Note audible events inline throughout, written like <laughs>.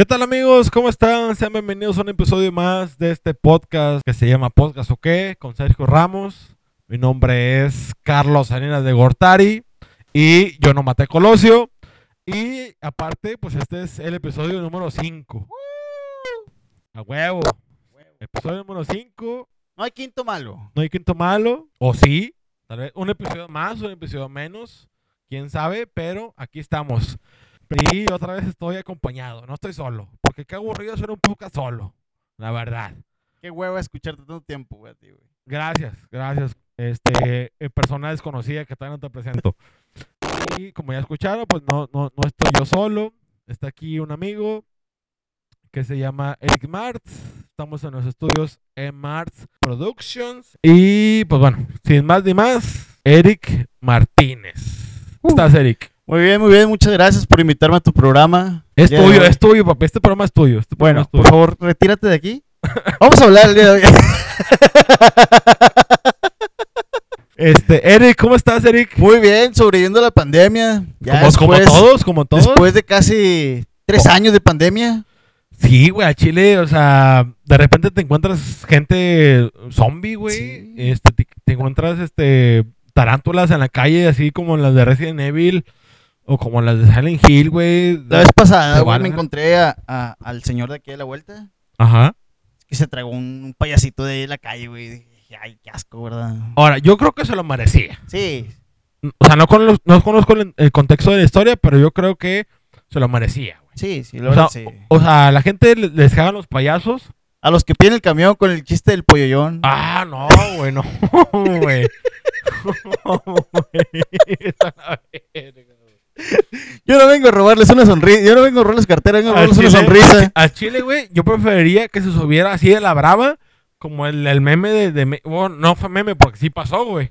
¿Qué tal amigos? ¿Cómo están? Sean bienvenidos a un episodio más de este podcast que se llama Podcast o qué con Sergio Ramos. Mi nombre es Carlos Salinas de Gortari y yo no maté Colosio. Y aparte, pues este es el episodio número 5. A huevo. Episodio número 5. No hay quinto malo. No hay quinto malo. O sí. Tal vez un episodio más, un episodio menos. Quién sabe, pero aquí estamos. Y otra vez estoy acompañado, no estoy solo. Porque qué aburrido ser un poco solo. La verdad. Qué huevo escucharte tanto tiempo, güey, a ti, güey. Gracias, gracias. Este, persona desconocida que todavía no te presento. Y como ya escucharon, pues no, no, no estoy yo solo. Está aquí un amigo que se llama Eric Martz. Estamos en los estudios en Martz Productions. Y pues bueno, sin más ni más, Eric Martínez. ¿Cómo estás, Eric? Muy bien, muy bien. Muchas gracias por invitarme a tu programa. Es Ya tuyo, es tuyo, papi. Este programa es tuyo. Este programa Bueno, es tuyo. por favor, retírate de aquí. Vamos a hablar el día de hoy. <laughs> Este, Eric, ¿cómo estás, Eric? Muy bien, sobreviviendo a la pandemia. Ya como, todos, como todos. después de casi tres años de pandemia. Sí, güey, a Chile, o sea, de repente te encuentras gente zombie, güey. Sí. Este, te, te encuentras este tarántulas en la calle, así como las de Resident Evil o como las de Silent Hill, güey. La vez pasada, güey, me encontré a- a- al señor de aquí a la vuelta. Ajá. Que se tragó un, un payasito de ahí en la calle, güey. Dije, Ay, qué asco, ¿verdad? Ahora, yo creo que se lo merecía. Sí, O sea, no, con los- no conozco el, el contexto de la historia, pero yo creo que se lo merecía, güey. sí, sí, la O sea, sí. o sea, a la gente le- les cagan los payasos. A los que piden el camión con el chiste del polloyón. Ah, no, güey, no, <laughs> güey. <laughs> No, güey. <laughs> Yo no vengo a robarles una sonrisa. Yo no vengo a robarles cartera, vengo a robarles una chile- sonrisa. A Chile, güey, yo preferiría que se subiera así de la brava, como el, el meme de, bueno, no fue meme porque sí pasó, güey.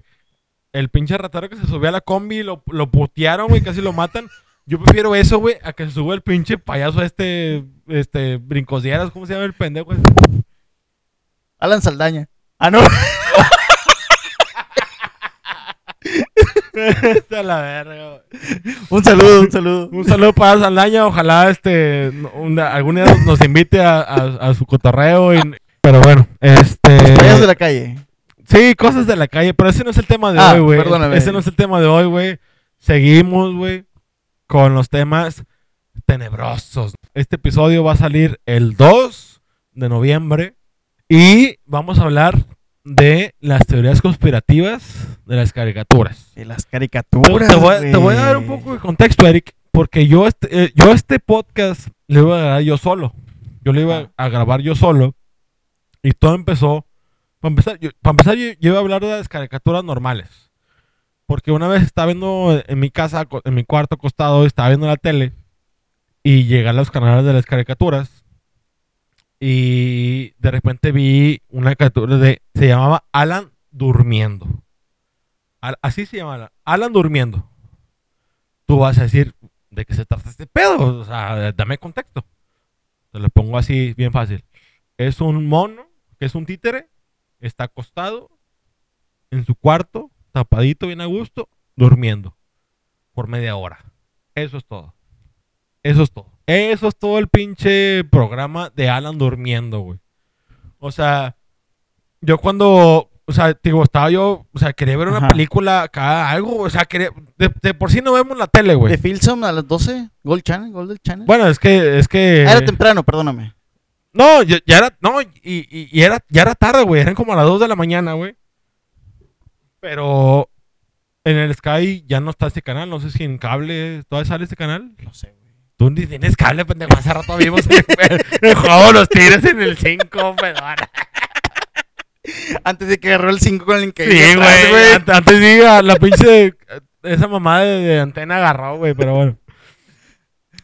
El pinche ratero que se subió a la combi y lo, lo putearon, güey, casi lo matan. Yo prefiero eso, güey, a que se suba el pinche payaso este, este, brincosieras, ¿cómo se llama el pendejo? este? Alan Saldaña. Ah, no. <laughs> <laughs> A la verga, güey. Un saludo, un saludo. Un saludo para Saldaña, ojalá este no- un- algún día nos, nos invite a, a- a su cotorreo. y- pero bueno, este. Payasos de la calle. Sí, cosas de la calle, pero ese no es el tema de Ah, hoy, güey. perdóname. Ese no es el tema de hoy, güey. Seguimos, güey, con los temas tenebrosos. Este episodio va a salir el 2 de noviembre y vamos a hablar de las teorías conspirativas de las caricaturas. De las caricaturas. te voy, a- te voy a güey. dar un poco de contexto, Eric, porque yo este, eh, yo este podcast lo iba a grabar yo solo. Yo lo iba a grabar yo solo. Y todo empezó. Para empezar, yo, para empezar, yo, yo iba a hablar de las caricaturas normales. Porque una vez estaba viendo en mi casa, en mi cuarto acostado, estaba viendo la tele. Y llegué a los canales de las caricaturas. Y de repente vi una caricatura de. Se llamaba Alan Durmiendo. Así se llama Alan. Alan Durmiendo. Tú vas a decir, ¿de qué se trata este pedo? O sea, dame contexto. Te lo pongo así, bien fácil. Es un mono, que es un títere, está acostado en su cuarto, tapadito, bien a gusto, durmiendo por media hora. Eso es todo. Eso es todo. Eso es todo el pinche programa de Alan durmiendo, güey. O sea, yo cuando, o sea, digo, estaba yo, o sea, quería ver una Ajá. película acá, algo, o sea, quería, de, de por sí no vemos la tele, güey. De Filsom a las 12. Gold Channel, Gold Channel. Bueno, es que, es que... Ah, Era temprano, perdóname. No, ya, ya era, no, y, y- y era, ya era tarde, güey. Eran como a las 2 de la mañana, güey. Pero en el Sky ya no está este canal. No sé si en cable todavía sale este canal. No sé, güey. Tú ni tienes cable, pendejo. Hace rato vimos el, el- juego de los tigres en el 5, perdón. Antes de que agarró el 5 con el Sí, increíble. güey. Ant- Antes diga, la pinche. Esa mamá de, de antena agarró, güey, pero bueno.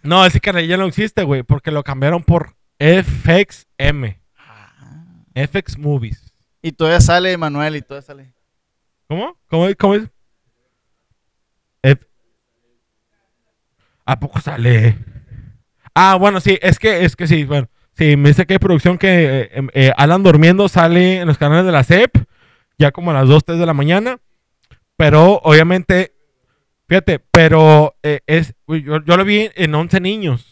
No, ese canal ya no existe, güey, porque lo cambiaron por FXM. FX Movies. Y todavía sale Manuel y todavía sale. ¿Cómo? ¿Cómo, es- cómo es? F- ¿A poco sale? Ah, bueno, sí, es que, es que sí, bueno. Sí, me dice que hay producción que eh, em, eh, Alan Durmiendo sale en los canales de la CEP, ya como a las 2, 3 de la mañana. Pero obviamente, fíjate, pero eh, es, yo, yo lo vi en 11 niños.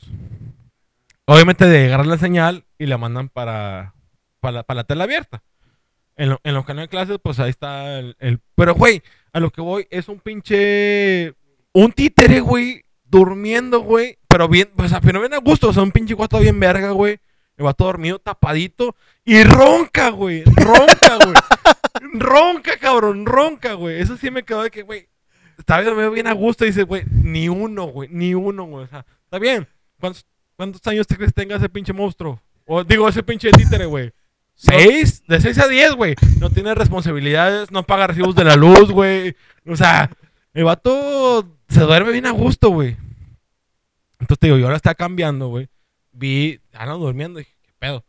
obviamente de agarrar la señal y la mandan para, para, para la tela abierta. En, lo- en los canales de clases, pues ahí está el- Pero, güey, a lo que voy es un pinche... Un títere, güey, durmiendo, güey. Pero bien, o sea, pero bien a gusto. O sea, un pinche guato bien verga, güey. El vato dormido, tapadito. Y ronca, güey. Ronca, güey. <laughs> ronca, cabrón. Ronca, güey. Eso sí me quedó de que, güey. Está bien, bien a gusto. Y dice, güey, ni uno, güey. Ni uno, güey. O sea, está bien. ¿Cuántos, cuántos años te crees que tenga ese pinche monstruo? O digo, ese pinche títere, güey. ¿Seis? De seis a diez, güey. No tiene responsabilidades, no paga recibos de la luz, güey. O sea, el vato se duerme bien a gusto, güey. Entonces te digo, yo ahora está cambiando, güey. Vi, ando durmiendo, dije, ¿qué pedo?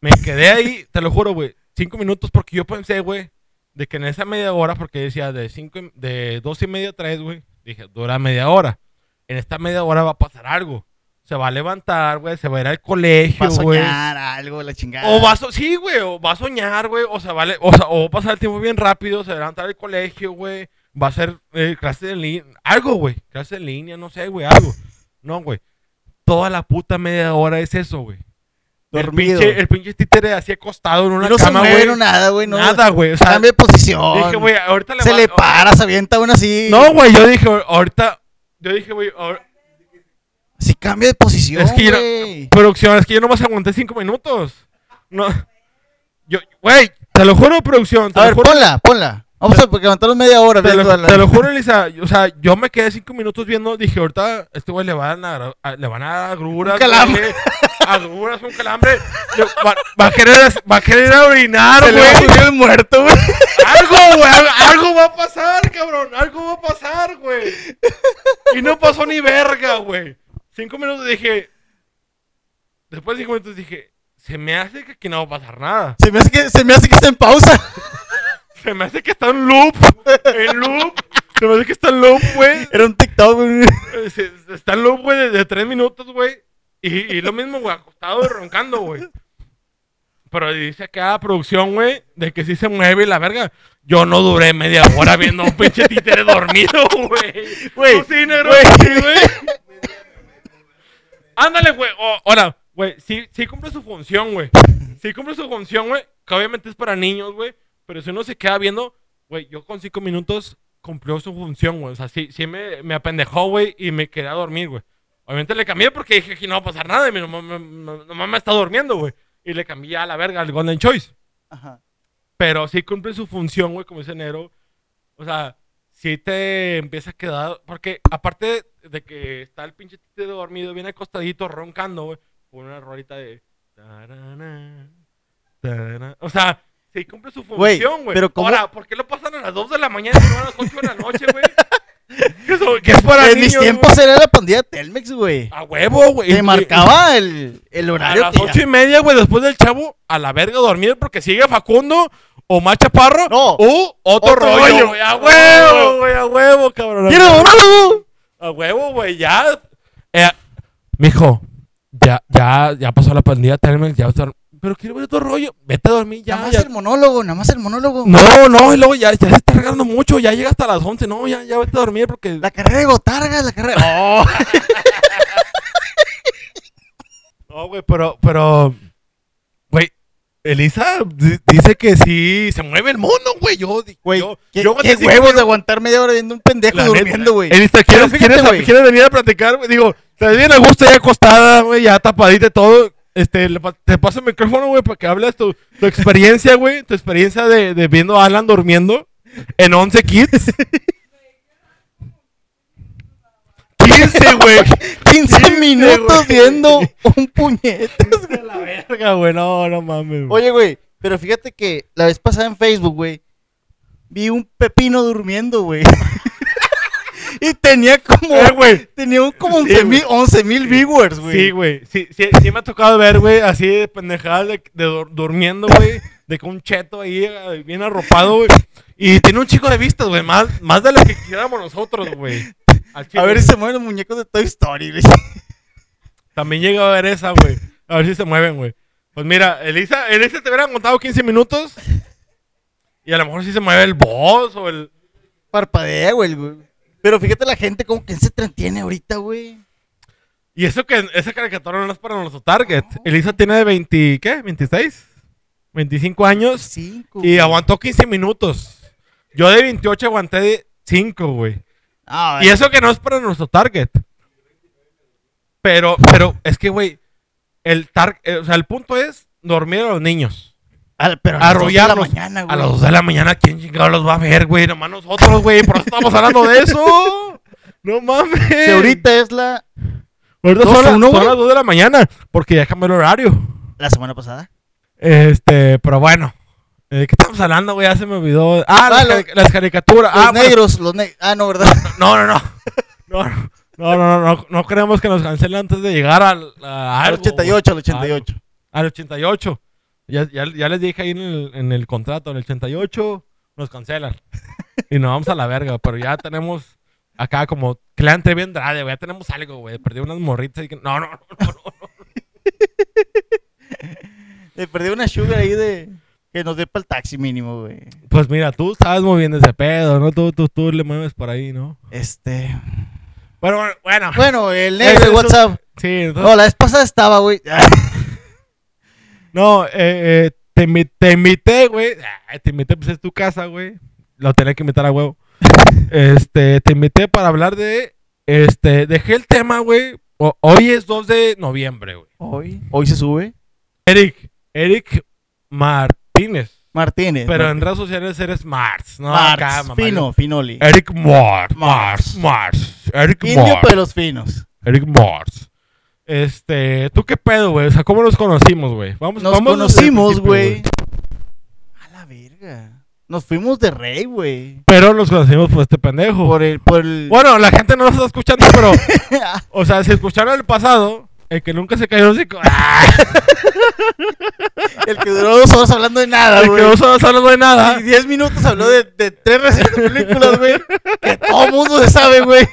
Me quedé ahí, te lo juro, güey, cinco minutos porque yo pensé, güey, de que en esa media hora, porque decía de cinco, de dos y media a tres, güey, dije, dura media hora. En esta media hora va a pasar algo. Se va a levantar, güey, se va a ir al colegio, Va a güey. soñar algo, la chingada. O va a so- sí, güey, o va a soñar, güey, o sea, vale, o sea, o va a pasar el tiempo bien rápido, se va a levantar al colegio, güey, va a hacer eh, clases en línea, algo, güey, clases en línea, no sé, güey, algo. No, güey. Toda la puta media hora es eso, güey. El pinche, el pinche títere así acostado en una no cama, güey. no nada, güey. No, Nada, güey. O sea, Cambia de posición. dije, güey, ahorita le se va- le para, se avienta uno así. No, güey, yo dije, ahorita, yo dije, güey, Sí cambia de posición, Es que yo no- güey. producción, es que yo nomás aguanté cinco minutos. No. Yo, güey, te lo juro, producción, te A lo ver, juro. ponla, ponla. Vamos a levantarnos media hora Te lo, te lo juro, Elisa. O sea, yo me quedé cinco minutos viendo. Dije, ahorita este güey le van a, a- le van a dar agruras. Un calambre. Agruras, un calambre. Le- Va, va a querer, va a querer orinar, Se le va a güey. subir el muerto, güey. Algo, güey. Algo, algo va a pasar, cabrón. Algo va a pasar, güey. Y no pasó ni verga, güey. Cinco minutos dije. Después de cinco minutos dije, se me hace que aquí no va a pasar nada. Se me hace que, se me hace que está en pausa. Se me hace que está en loop. En loop. Se me hace que está en loop, güey. Era un TikTok, güey. Eh, Está en loop, güey, de, de tres minutos, güey. Y, y lo mismo, güey, acostado y roncando, güey. Pero dice acá producción, güey, de que sí se mueve la verga. Yo no duré media hora viendo a un pinche títere dormido, güey. Güey, sí, güey. Ándale, güey. Ahora, güey, sí, sí cumple su función, güey. Sí cumple su función, güey. Que obviamente es para niños, güey. Pero si uno se queda viendo, güey, yo con cinco minutos cumplió su función, güey. O sea, sí, sí me, me apendejó, güey, y me quedé a dormir, güey. Obviamente le cambié porque dije que no va a pasar nada y mi mamá me, me- mamá me está durmiendo, güey. Y le cambié a la verga al Golden Choice. Ajá. Pero sí cumple su función, güey, como dice Nero. O sea, sí te empieza a quedar. Porque aparte de que está el pinche títere dormido, bien acostadito, roncando, güey. Con una rolita de. tarana, tarana. O sea, sí cumple su función, güey. pero ¿cómo- Ahora, ¿por qué lo pasan a las 2 de la mañana y no a las 8 de la noche, güey? <laughs> Que es para en niños, mis tiempos era la pandilla Telmex, güey. A huevo, güey. Te marcaba el, el A horario. las que ya- ocho y media, güey, después del chavo, a la verga dormir porque sigue Facundo o Macha Parro No. o otro, Otro rollo, güey. A huevo, güey, a huevo, cabrón. a ¡Quiero monólogo! A huevo, güey, ya. Eh, mijo, ya, ya, ya pasó la pandilla Telmex, ya a. Pero quiero ver otro rollo. Vete a dormir ya. nada más ya. el monólogo, nada más el monólogo. No, no, y luego ya, ya se está regando mucho, ya llega hasta las 11. No, ya, ya vete a dormir porque. La carrera de Gotarga, la carrera. Oh. <laughs> No, güey, pero, pero, güey, Elisa di- dice que sí se mueve el mundo, güey. Yo, Güey, yo, qué, yo qué huevos de aguantar media hora viendo un pendejo La durmiendo, güey. Elisa, ¿quieres, fíjate, ¿quieres, venir a platicar? Digo, te bien a gusto ya acostada, güey, ya tapadita y todo. Este, te paso el micrófono, güey, para que hables tu, tu experiencia, güey. Tu experiencia de, de viendo a Alan durmiendo en 11 Kids. 15, güey. 15 minutos viendo un puñetazo. De la verga, güey. No, no mames. güey. Oye, güey, pero fíjate que la vez pasada en Facebook, güey, vi un pepino durmiendo, güey. Y tenía como, Eh, güey. tenía un como Sí, 11 mil 11 mil viewers, güey. Sí, güey. Sí, sí, sí me ha tocado ver, güey, así de pendejada de, de dur- durmiendo, güey. De con un cheto ahí eh, bien arropado, güey. Y tiene un chico de vistas, güey. Más, más de lo que quisiéramos nosotros, güey. A ver si se mueven los muñecos de Toy Story, güey. <laughs> También llega a ver esa, güey. A ver si se mueven, güey. Pues mira, Elisa, Elisa te hubieran contado 15 minutos. Y a lo mejor sí se mueve el boss o el. Parpadea, güey, güey. Pero fíjate la gente como que se entretiene ahorita, güey. Y eso que esa caricatura no es para nuestro target. Elisa tiene de 20, ¿qué? ¿26? 25 años Cinco. y aguantó 15 minutos. Yo de 28 aguanté de 5, güey. Ah, Y eso que no es para nuestro target. Pero, pero es que, güey, el tar, eh, o sea, el punto es dormir a los niños. A- pero a las dos de la mañana, A güey. las 2 de la mañana, ¿quién chingado los va a ver, güey? Nomás nosotros, güey. Por eso estamos hablando de eso. <laughs> No mames. Que ahorita es la, Ahorita son, las- a uno, son las 2 de la mañana. Porque ya cambió el horario. la semana pasada. Este, pero bueno. ¿De qué estamos hablando, güey? Ya se me olvidó. Ah, Ah, las, las caricaturas. Los Ah, bueno. negros, los negros. Ah, no, ¿verdad? <laughs> No, no, no. No, no, no, no, no, no queremos que nos cancelen antes de llegar al, a Al algo, 88, al güey. 88. Algo. Al 88. Ya, ya, ya les dije ahí en el, en el contrato, en el 88 nos cancelan. y nos vamos a la verga, pero ya tenemos acá como Clan TV Andrade, güey. Ya tenemos algo, güey. Perdí unas morritas y que... No, no, no, no, no. Le perdí una sugar ahí de. Que nos dé para el taxi mínimo, güey. Pues mira, tú sabes moviendo ese pedo, ¿no? Tú, tú, tú le mueves por ahí, ¿no? Este. Bueno, bueno. Bueno, el negro de WhatsApp. Sí, entonces... No, la vez pasada estaba, güey. <laughs> No, eh, eh, te, invi- te invité, güey. Ay, Te invité, pues es tu casa, güey. Lo tenía que invitar a huevo. <laughs> este, te invité para hablar de. Este, dejé el tema, güey. Hoy es 2 de noviembre, güey. Hoy. Hoy se sube. Eric, Eric Martínez. Martínez. Pero en redes sociales eres Mars, ¿no? Marx, Acá, mamá. fino, finoli. Eric Mars, Mars. Mars, Mars. Eric Indio Mars. para los finos. Eric Mars. Este, ¿tú qué pedo, güey? O sea, ¿cómo nos conocimos, güey? Vamos, Nos vamos conocimos, güey. A la verga. Nos fuimos de rey, güey. Pero nos conocimos por este pendejo. Por el, por el. Bueno, la gente no nos está escuchando, pero. <laughs> o sea, si escucharon el pasado, el que nunca se cayó el hocico. el que duró dos horas hablando de nada, El que güey. no estaba hablando de nada. Y diez minutos habló de, de tres recientes películas, güey. Que todo mundo se sabe, güey.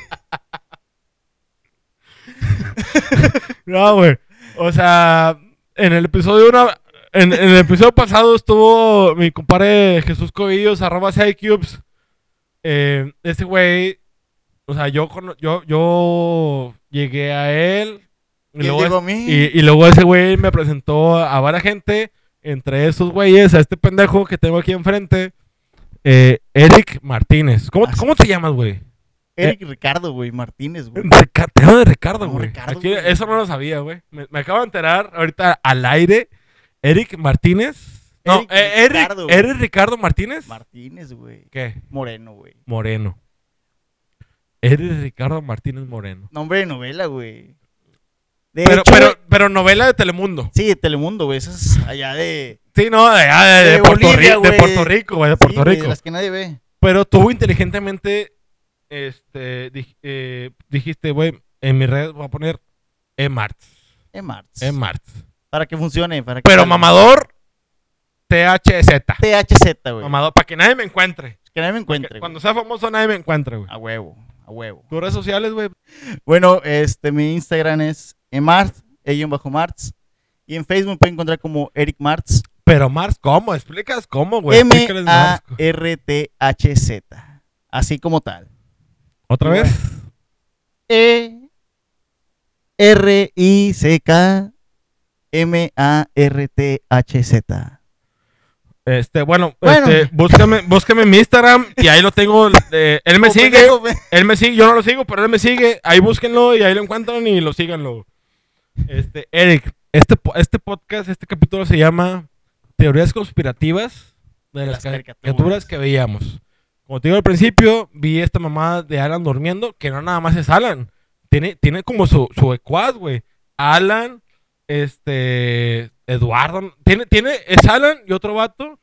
<laughs> No, güey. O sea, en el episodio una, en, en el episodio pasado estuvo mi compadre Jesús Cobillos, arroba Cubes. Eh, ese güey, o sea, yo, yo, yo llegué a él. Y él llegó a mí. y- y luego ese güey me presentó a varias gente. Entre esos güeyes, a este pendejo que tengo aquí enfrente. eh, Eric Martínez. ¿Cómo. ¿cómo te llamas, güey? Eric Ricardo, güey. Martínez, güey. Rica- te de Ricardo, No, güey. Güey. Eso no lo sabía, güey. Me, me acabo de enterar ahorita al aire. Eric Martínez. No, Eric eh, Eric, Ricardo, güey. Eric Ricardo Martínez. Martínez, güey. ¿Qué? Moreno, güey. Moreno. Eric Ricardo Martínez Moreno. Nombre de novela, güey. De Pero, hecho, pero, novela de Telemundo. Sí, de Telemundo, güey. Eso es allá de. Sí, no, de, allá de, de De Puerto, Bolivia, Ri- de. Puerto Rico, güey, de Puerto Rico. de las que nadie ve. Pero tú inteligentemente este, dij- eh, dijiste, güey, en mi red voy a poner E-Marts. E-Marts. E-Marts. Para que funcione. Para que Pero salga. mamador, THZ. THZ, güey. Mamador, para que nadie me encuentre. Que nadie me encuentre. Cuando sea famoso, nadie me encuentre, güey. A huevo. A huevo. Tus redes sociales, güey. Bueno, este, mi Instagram es emarts, ella bajo marts. Y en Facebook me pueden encontrar como Eric Marts. Pero Mars, ¿cómo? ¿Explicas cómo, güey? M-A-R-T-H-Z. Así como tal. ¿Otra vez? E R-I-C-K M-A-R-T-H-Z. Este, bueno, Bueno. Este, búscame, búscame en mi Instagram y ahí lo tengo. eh, él me sigue, él me sigue, yo no lo sigo, pero él me sigue. Ahí búsquenlo y ahí lo encuentran y lo síganlo. Este, Eric, este, este podcast, este capítulo se llama Teorías conspirativas de, De las las caricaturas. caricaturas que veíamos. Como te digo al principio, vi esta mamada de Alan durmiendo, que no nada más es Alan. Tiene, tiene como su, su ecuaz, güey. Alan, este, Eduardo. Tiene, tiene, es Alan y otro vato.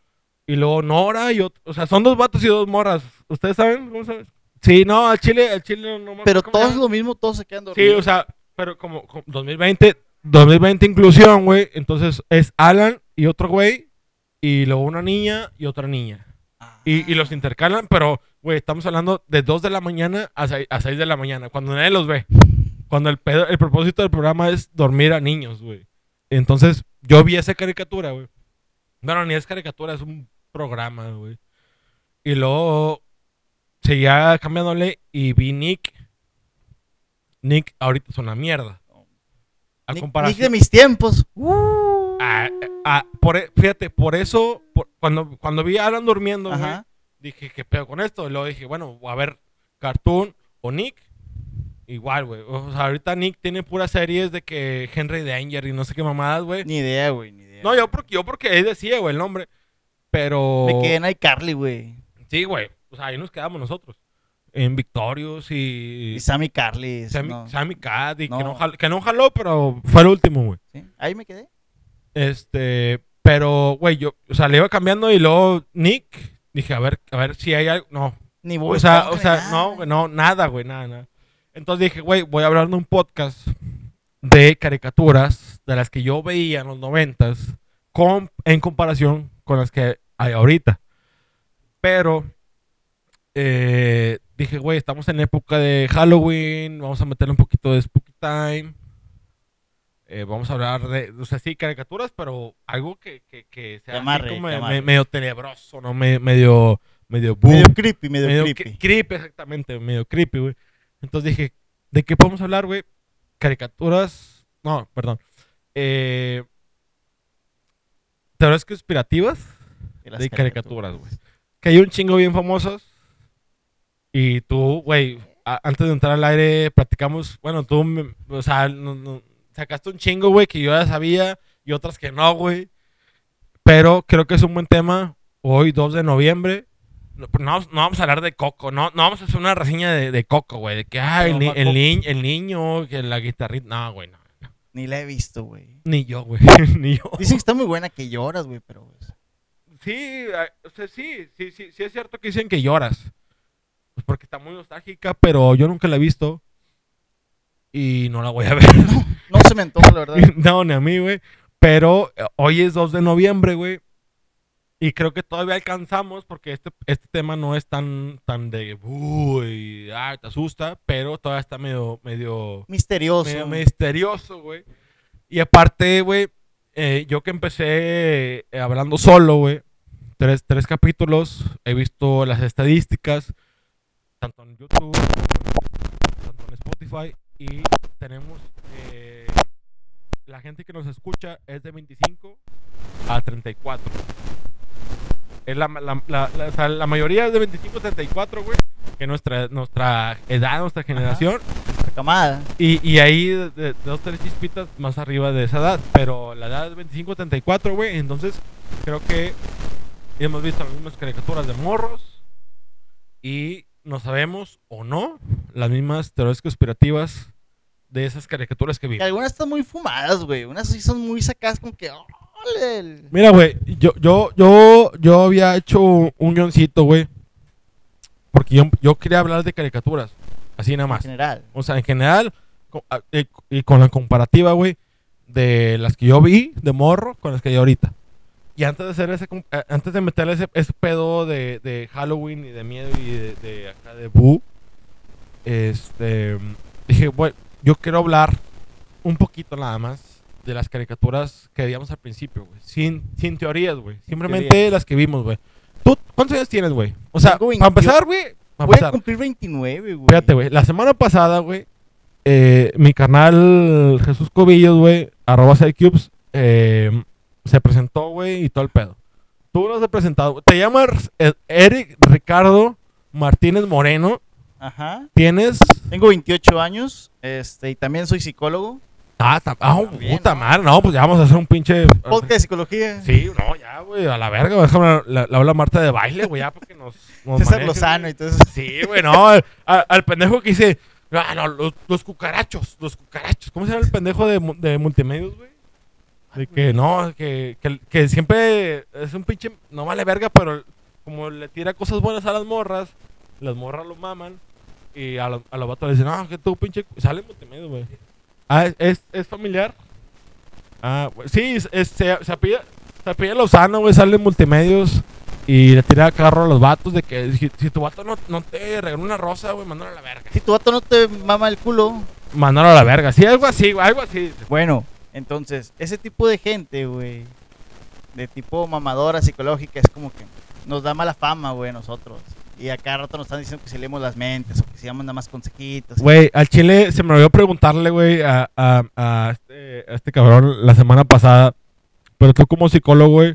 Y luego Nora y otro. O sea, son dos vatos y dos morras. ¿Ustedes saben? ¿Cómo saben? Sí, no, al Chile, al Chile no, no Pero ¿cómo se todos llama? lo mismo, todos se quedan Sí, dormidos. o sea, pero como, como 2020, 2020 inclusión, güey. Entonces es Alan y otro güey. Y luego una niña y otra niña. Y, y los intercalan, pero, güey, estamos hablando de 2 de la mañana a 6, a 6 de la mañana, cuando nadie los ve. Cuando el, pedo- el propósito del programa es dormir a niños, güey. Entonces, yo vi esa caricatura, güey. No, no, ni es caricatura, es un programa, güey. Y luego seguía cambiándole y vi Nick. Nick ahorita es una mierda. A Nick, comparación. Nick de mis tiempos. Uh. Ah, ah, por, e- fíjate, por eso, por- cuando, cuando vi a Alan durmiendo, güey, dije, ¿qué pedo con esto? Y luego dije, bueno, a ver, Cartoon o Nick. Igual, güey. O sea, ahorita Nick tiene puras series de que Henry Danger y no sé qué mamadas, güey. Ni idea, güey, ni idea. No, yo porque, yo porque ahí decía, güey, el nombre. Pero. Me quedé en iCarly, güey. Sí, güey. O sea, ahí nos quedamos nosotros. En Victorious y. Y Sammy Carly. Sammy, no. Sammy Cat y que, No. no jal- que no jaló, pero fue el último, güey. ¿Sí? Ahí me quedé. Este, pero, güey, yo, o sea, le iba cambiando y luego Nick, dije, a ver, a ver si hay algo, no, Ni voy o sea, o sea, no, no, nada, güey, nada, nada. Entonces dije, güey, voy a hablar de un podcast de caricaturas de las que yo veía en los noventas con, en comparación con las que hay ahorita. Pero eh, dije, güey, estamos en época de Halloween, vamos a meterle un poquito de Spooky Time. Eh, vamos a hablar de, o sea, sí, caricaturas, pero algo que, que, que sea Te así amarre, como me- amarre. medio tenebroso, ¿no? Me- medio, medio boom. Medio creepy, medio, Medio creepy. cre- creepy, exactamente, medio creepy, güey. Entonces dije, ¿de qué podemos hablar, güey? Caricaturas, no, perdón. Eh, teorías conspirativas las de caricaturas, güey. Que hay un chingo bien famosos. Y tú, güey, antes de entrar al aire, platicamos, bueno, tú, o sea, no- no- sacaste un chingo, güey, que yo ya sabía y otras que no, güey. Pero creo que es un buen tema. Hoy, 2 de noviembre. No, pero no, no vamos a hablar de Coco, no, no vamos a hacer una reseña de, de Coco, güey. De que, ah, el, No, ni- el, Coco. ni- el niño, que la guitarrita. No, güey, no. no. Ni la he visto, güey. Ni yo, güey. <laughs> Ni yo. Dicen que está muy buena que lloras, güey, pero... pues, Sí, ah, o sea, sí, sí, sí, sí es cierto que dicen que lloras. Pues porque está muy nostálgica, pero yo nunca la he visto. Y no la voy a <laughs> ver. No se me antoja, la verdad. <laughs> no, ni a mí, güey. Pero eh, hoy es 2 de noviembre, güey. Y creo que todavía alcanzamos porque este, este tema no es tan, tan de... Uy, ah, te asusta, pero todavía está medio, medio, Misterioso. medio misterioso, güey. Y aparte, güey, eh, yo que empecé eh, hablando solo, güey, tres, tres capítulos, he visto las estadísticas, tanto en YouTube, tanto en Spotify, y tenemos, eh, la gente que nos escucha es de 25 a 34. Es la, la, la, la- o sea, la mayoría es de 25 a 34, güey, que nuestra, nuestra edad, nuestra generación. Camada. Y, y ahí de, de- dos, tres chispitas más arriba de esa edad. Pero la edad es 25, 34, güey. Entonces, creo que hemos visto las mismas caricaturas de morros. Y no sabemos o no las mismas teorías conspirativas de esas caricaturas que vimos. algunas están muy fumadas, güey. Unas sí son muy sacadas como que... el- Mira, güey, yo, yo, yo, yo había hecho un guioncito, güey. Porque yo, yo quería hablar de caricaturas. Así nada En más. general. O sea, en general, y con la comparativa, güey, de las que yo vi de morro con las que hay ahorita. Y antes de hacer ese, antes de meterle ese, ese pedo de, de Halloween y de miedo y de, de acá de Boo, este, dije, bueno, yo quiero hablar un poquito nada más de las caricaturas que veíamos al principio, güey. Sin, sin teorías, güey. Simplemente teorías. las que vimos, güey. ¿Tú cuántos años tienes, güey? O sea, para 28. empezar, güey. Voy a cumplir 29, güey. Fíjate, güey. La semana pasada, güey, eh, mi canal Jesús Cobillos, güey, arroba Sidecubes, eh, se presentó, güey, y todo el pedo. Tú no has presentado. Te llamas eh, Eric Ricardo Martínez Moreno. Ajá. Tienes. Tengo 28 años. Este, y también soy psicólogo. Ah, ta- ah, puta ¿no? madre. No, pues ya vamos a hacer un pinche. Podcast de psicología. Sí, no, ya, güey, a la verga. Déjame la, la habla Marta de baile, güey, ya, porque nos. nos César maneje, Lozano y todo eso. Sí, güey, no. Al, pendejo que dice. Ah, no, los, los cucarachos, los cucarachos. ¿Cómo se llama el pendejo de, mu- de multimedios, güey? De que no, que, que, que siempre es un pinche. No vale verga, pero como le tira cosas buenas a las morras, las morras lo maman. Y a, los- a los vatos le dicen, no, que tú pinche. Sale en multimedios, güey. Ah, ¿es, es, es familiar? Ah, güey, sí, es, es- se, se apellida, se apellida Lozano, güey, sale en multimedios. Y le tira carro a los vatos de que si, si tu vato no, no te regaló una rosa, güey, mándalo a la verga. Si tu vato no te mama el culo. Mándalo a la verga. Sí, algo así, güey, algo así. Bueno, entonces, ese tipo de gente, güey, de tipo mamadora psicológica, es como que nos da mala fama, güey, nosotros. Y a cada rato nos están diciendo que si leemos las mentes o que si damos nada más consejitos. Güey, al chile se me olvidó preguntarle, güey, a, a, a este a este cabrón la semana pasada. Pero tú como psicólogo, güey.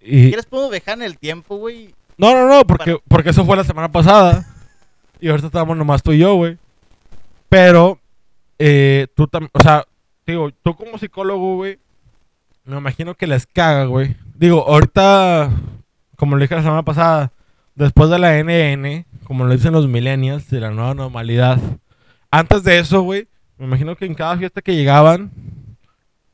Y... ¿Quieres podemos dejar en el tiempo, güey? No, no, no, porque, porque eso fue la semana pasada. Y ahorita estamos nomás tú y yo, güey. Pero, eh, tú también, o sea, digo, tú como psicólogo, güey, me imagino que les caga, güey. Digo, ahorita, como lo dije la semana pasada, después de la NN, como lo dicen los millennials, de la nueva normalidad. Antes de eso, güey, me imagino que en cada fiesta que llegaban,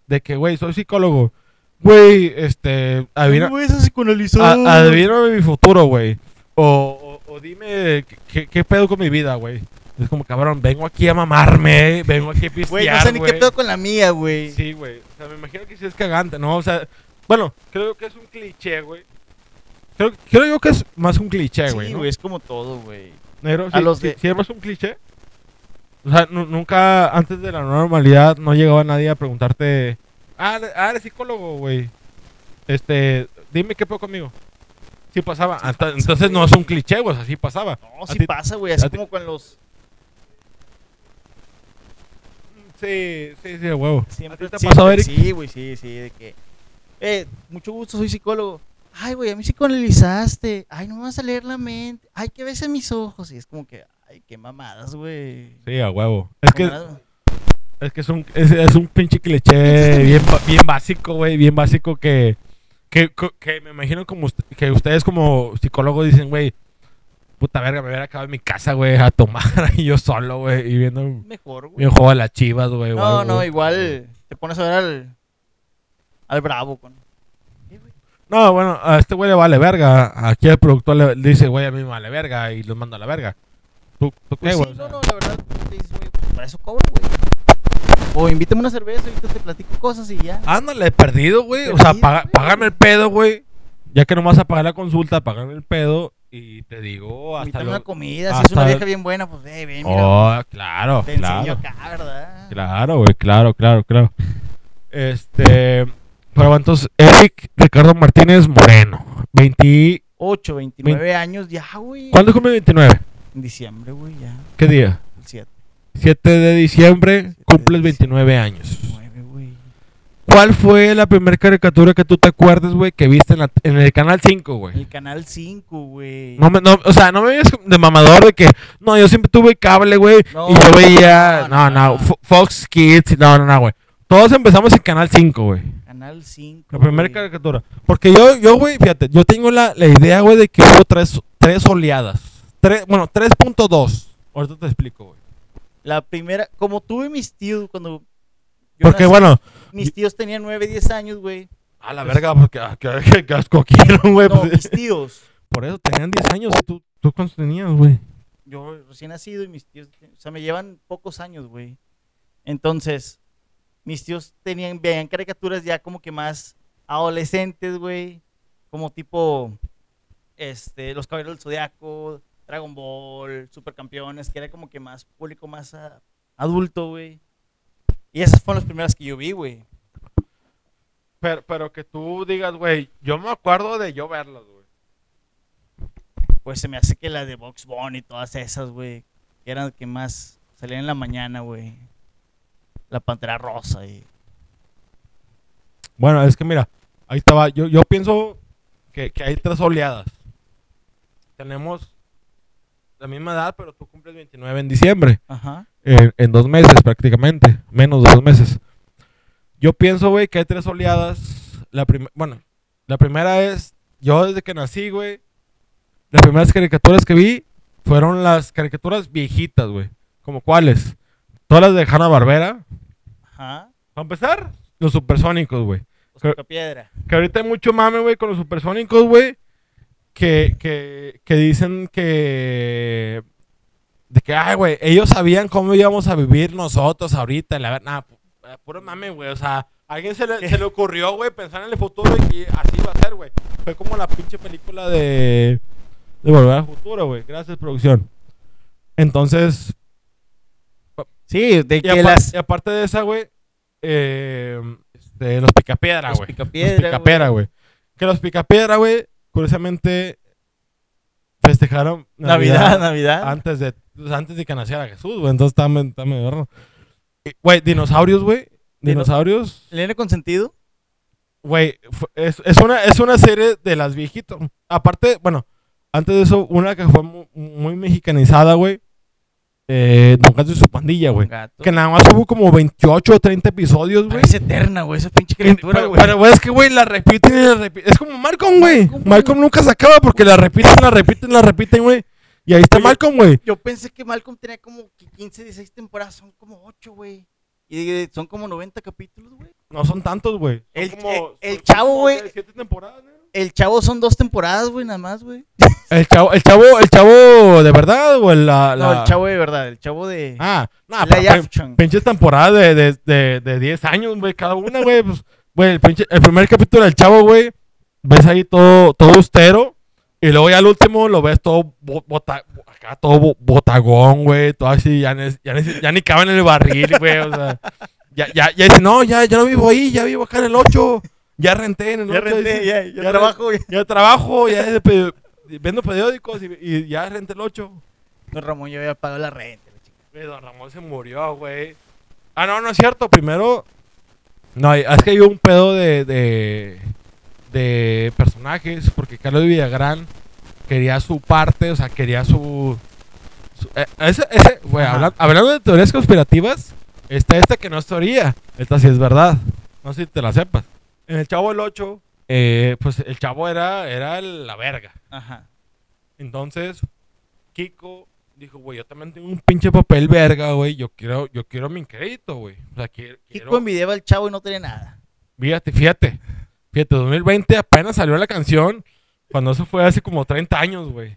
de que, güey, soy psicólogo. Güey, este, adivina, Güey, psicoanalizó. a- adivíname mi futuro, güey. O, o- o dime qué, qué pedo con mi vida, güey. Es como, cabrón, vengo aquí a mamarme, vengo aquí a pistear, Güey, no sé ni qué pedo con la mía, güey. Sí, güey. O sea, me imagino que sí es cagante, ¿no? O sea, bueno, creo que es un cliché, güey. Creo, creo yo que es más un cliché, güey. Sí, ¿no? güey, es como todo, güey. Negro, A sí, los sí- de- sí es más un cliché. O sea, nu- nunca antes de la normalidad no llegaba nadie a preguntarte, ah, ah, eres psicólogo, güey. Este, dime qué pedo conmigo. Sí pasaba. Sí pasa, Entonces no es un cliché, güey, así pasaba. No, sí ti- pasa, güey. Así como con los. Sí, sí, sí, de huevo. Siempre, ¿A ti te siempre- pasado, Eric? Sí, güey, sí, sí. De que. Eh, mucho gusto, soy psicólogo. Ay, güey, a mí psicoanalizaste. Ay, no me vas a leer la mente. Ay, que ves en mis ojos. Y es como que, ay, qué mamadas, güey. Sí, a huevo. Es que, es que es un, es, es un pinche cliché bien, bien básico, güey, bien básico que, que, que me imagino como que ustedes como psicólogos dicen, güey, puta verga, me hubiera acabado en mi casa, güey, a tomar <laughs> ahí yo solo, güey, y viendo un Mejor, güey. bien juego de las chivas, güey. No, no, igual te pones a ver al. Al bravo con. No, bueno, a este güey le vale verga. Aquí el productor le, dice, güey, a mí me vale verga y los manda a la verga. ¿Tú, tú qué, Pues güey? sí, no, no, la verdad, te dices, güey, pues para eso cobro, güey. O invítame una cerveza, ahorita te platico cosas y ya. Ándale, perdido, güey. O sea, paga- págame el pedo, güey. Ya que no vas a pagar la consulta, págame el pedo. Y te digo, hasta lo... una comida, si es una vieja bien buena, pues, eh, ven, mira. Oh, claro, te enseño claro. acá, ¿verdad? Claro, güey, claro, claro, claro. Este... Pero entonces, Eric Ricardo Martínez Moreno. 20... 8, 29 años, ya, güey. ¿Cuándo cumple 29? En diciembre, güey, ya. ¿Qué día? El 7, 7 de diciembre, de cumples diciembre. 29 años. 9, güey. ¿Cuál fue la primera caricatura que tú te acuerdas, güey, que viste en, la- en el canal 5, güey? El canal 5, güey. No, me- no, o sea, no me veas de mamador de que, no, yo siempre tuve cable, güey, No, y yo veía, no, no, no, no, no. Fo- Fox Kids, no, no, no, güey. Todos empezamos en Canal 5, güey. Canal 5. La primera caricatura. Porque yo, yo, güey, fíjate, yo tengo la, la idea, güey, de que hubo tres, tres oleadas. Tres, bueno, 3.2. Ahorita te explico, güey. La primera, como tuve mis tíos cuando. yo Porque, nací, bueno, Mis tíos tenían 9, 10 años, güey. a la verga, porque ah, que, que, asco quiero, güey. No, <laughs> mis tíos. por eso tenían 10 años. ¿y ¿Tú, tú cuántos tenías, güey? Yo recién nacido y mis tíos, o sea, me llevan pocos años, güey. Entonces, mis tíos tenían, veían caricaturas ya como que más adolescentes, güey. Como tipo, este, Los Caballeros del Zodiaco, Dragon Ball, Supercampeones, que era como que más público, más ah, adulto, güey. Y esas fueron las primeras que yo vi, güey. Pero, pero que tú digas, güey, yo me acuerdo de yo verlas, güey. Pues se me hace que la de Box Bunny y todas esas, güey, que eran las que más salían en la mañana, güey. La Pantera Rosa y... Bueno, es que mira, ahí estaba. Yo, yo pienso que, que hay tres oleadas. Tenemos la misma edad, pero tú cumples 29 en diciembre. Ajá. En, en dos meses prácticamente. Menos de dos meses. Yo pienso, güey, que hay tres oleadas. La bueno, la primera es, yo desde que nací, güey, las primeras caricaturas que vi fueron las caricaturas viejitas, güey. ¿Como cuáles? Todas las de Hanna Barbera. Ajá. Para empezar, los supersónicos, güey. Los Creo- piedra. Que ahorita hay mucho mame, güey, con los supersónicos, güey. Que, que, que dicen que. De que, ay, güey, ellos sabían cómo íbamos a vivir nosotros ahorita. La verdad, nada, pu- puro mame, güey. O sea, a alguien se le, se le ocurrió, güey, pensar en el futuro y que así iba a ser, güey. Fue como la pinche película de. De Volver al Futuro, güey. Gracias, producción. Entonces, Sí, de y, que las... y aparte de esa, güey, eh, este, los picapiedra, Los güey. picapiedra, Los picapiedra, güey. Que los picapiedra, güey, curiosamente festejaron Navidad, Navidad. antes de pues, antes de que naciera Jesús, güey. Entonces está me- está medio raro. Güey, dinosaurios, güey. Dinosaurios. ¿El nene consentido? Güey, es, es una, es una serie de las viejitas. Aparte, bueno, antes de eso, una que fue mu- muy, mexicanizada, güey. Eh, Don Gato y su pandilla, güey. Que nada más hubo como 28 o 30 episodios, güey. es eterna, güey, esa pinche criatura, güey. pero, güey, es que, güey, la repiten y la repiten. Es como Malcolm, güey. Malcolm, güey. Nunca se acaba porque la repiten, la repiten, la repiten, güey. Y ahí está Oye, Malcolm, güey. Yo pensé que Malcolm tenía como que 15, 16 temporadas, son como 8, güey. Y son como 90 capítulos, güey. No son tantos, güey. El- como- el- el chavo, güey. de Siete temporadas, ¿no? El chavo son dos temporadas, güey, nada más, güey. El chavo, el chavo, el chavo de verdad o el, la, No, el chavo de verdad, el chavo de... Ah, no, la pinches temporadas de, de, de, de 10 años, güey, cada una, güey. Pues, güey, el, pinche- el primer capítulo del chavo, güey, ves ahí todo, todo austero. Y luego ya al último lo ves todo bo- bota- acá todo bo- botagón, güey, todo así, ya, ni- ya, ni, ya ni cabe en el barril, güey, o sea. Ya, ya, ya dice, no, ya, ya no vivo ahí, ya vivo acá en el 8. Ya renté en el Ya 8. renté, dice, ya, ya ya trabajo, güey. Ya trabajo, ya vendo periódicos y, y ya renté el 8. Don Ramón ya había pagado la renta. la don Ramón se murió, güey. Ah, no, no es cierto. Primero. No, es que hay un pedo de, de. de personajes. Porque Carlos Villagrán quería su parte, o sea, quería su. su- eh, ese, ese, güey, Ajá. habla- hablando de teorías conspirativas, está esta que no es teoría. Esta sí es verdad. No sé si te la sepas. En el Chavo el 8, eh, pues el chavo era, era la verga. Ajá. Entonces, Kiko dijo, güey, yo también tengo un pinche papel verga, güey. Yo quiero, yo quiero mi crédito, güey. O sea, quiero. Kiko quiero- envidiaba al chavo y no tenía nada. Fíjate, fíjate. Fíjate, 2020 apenas salió la canción. Cuando eso fue hace como 30 años, güey.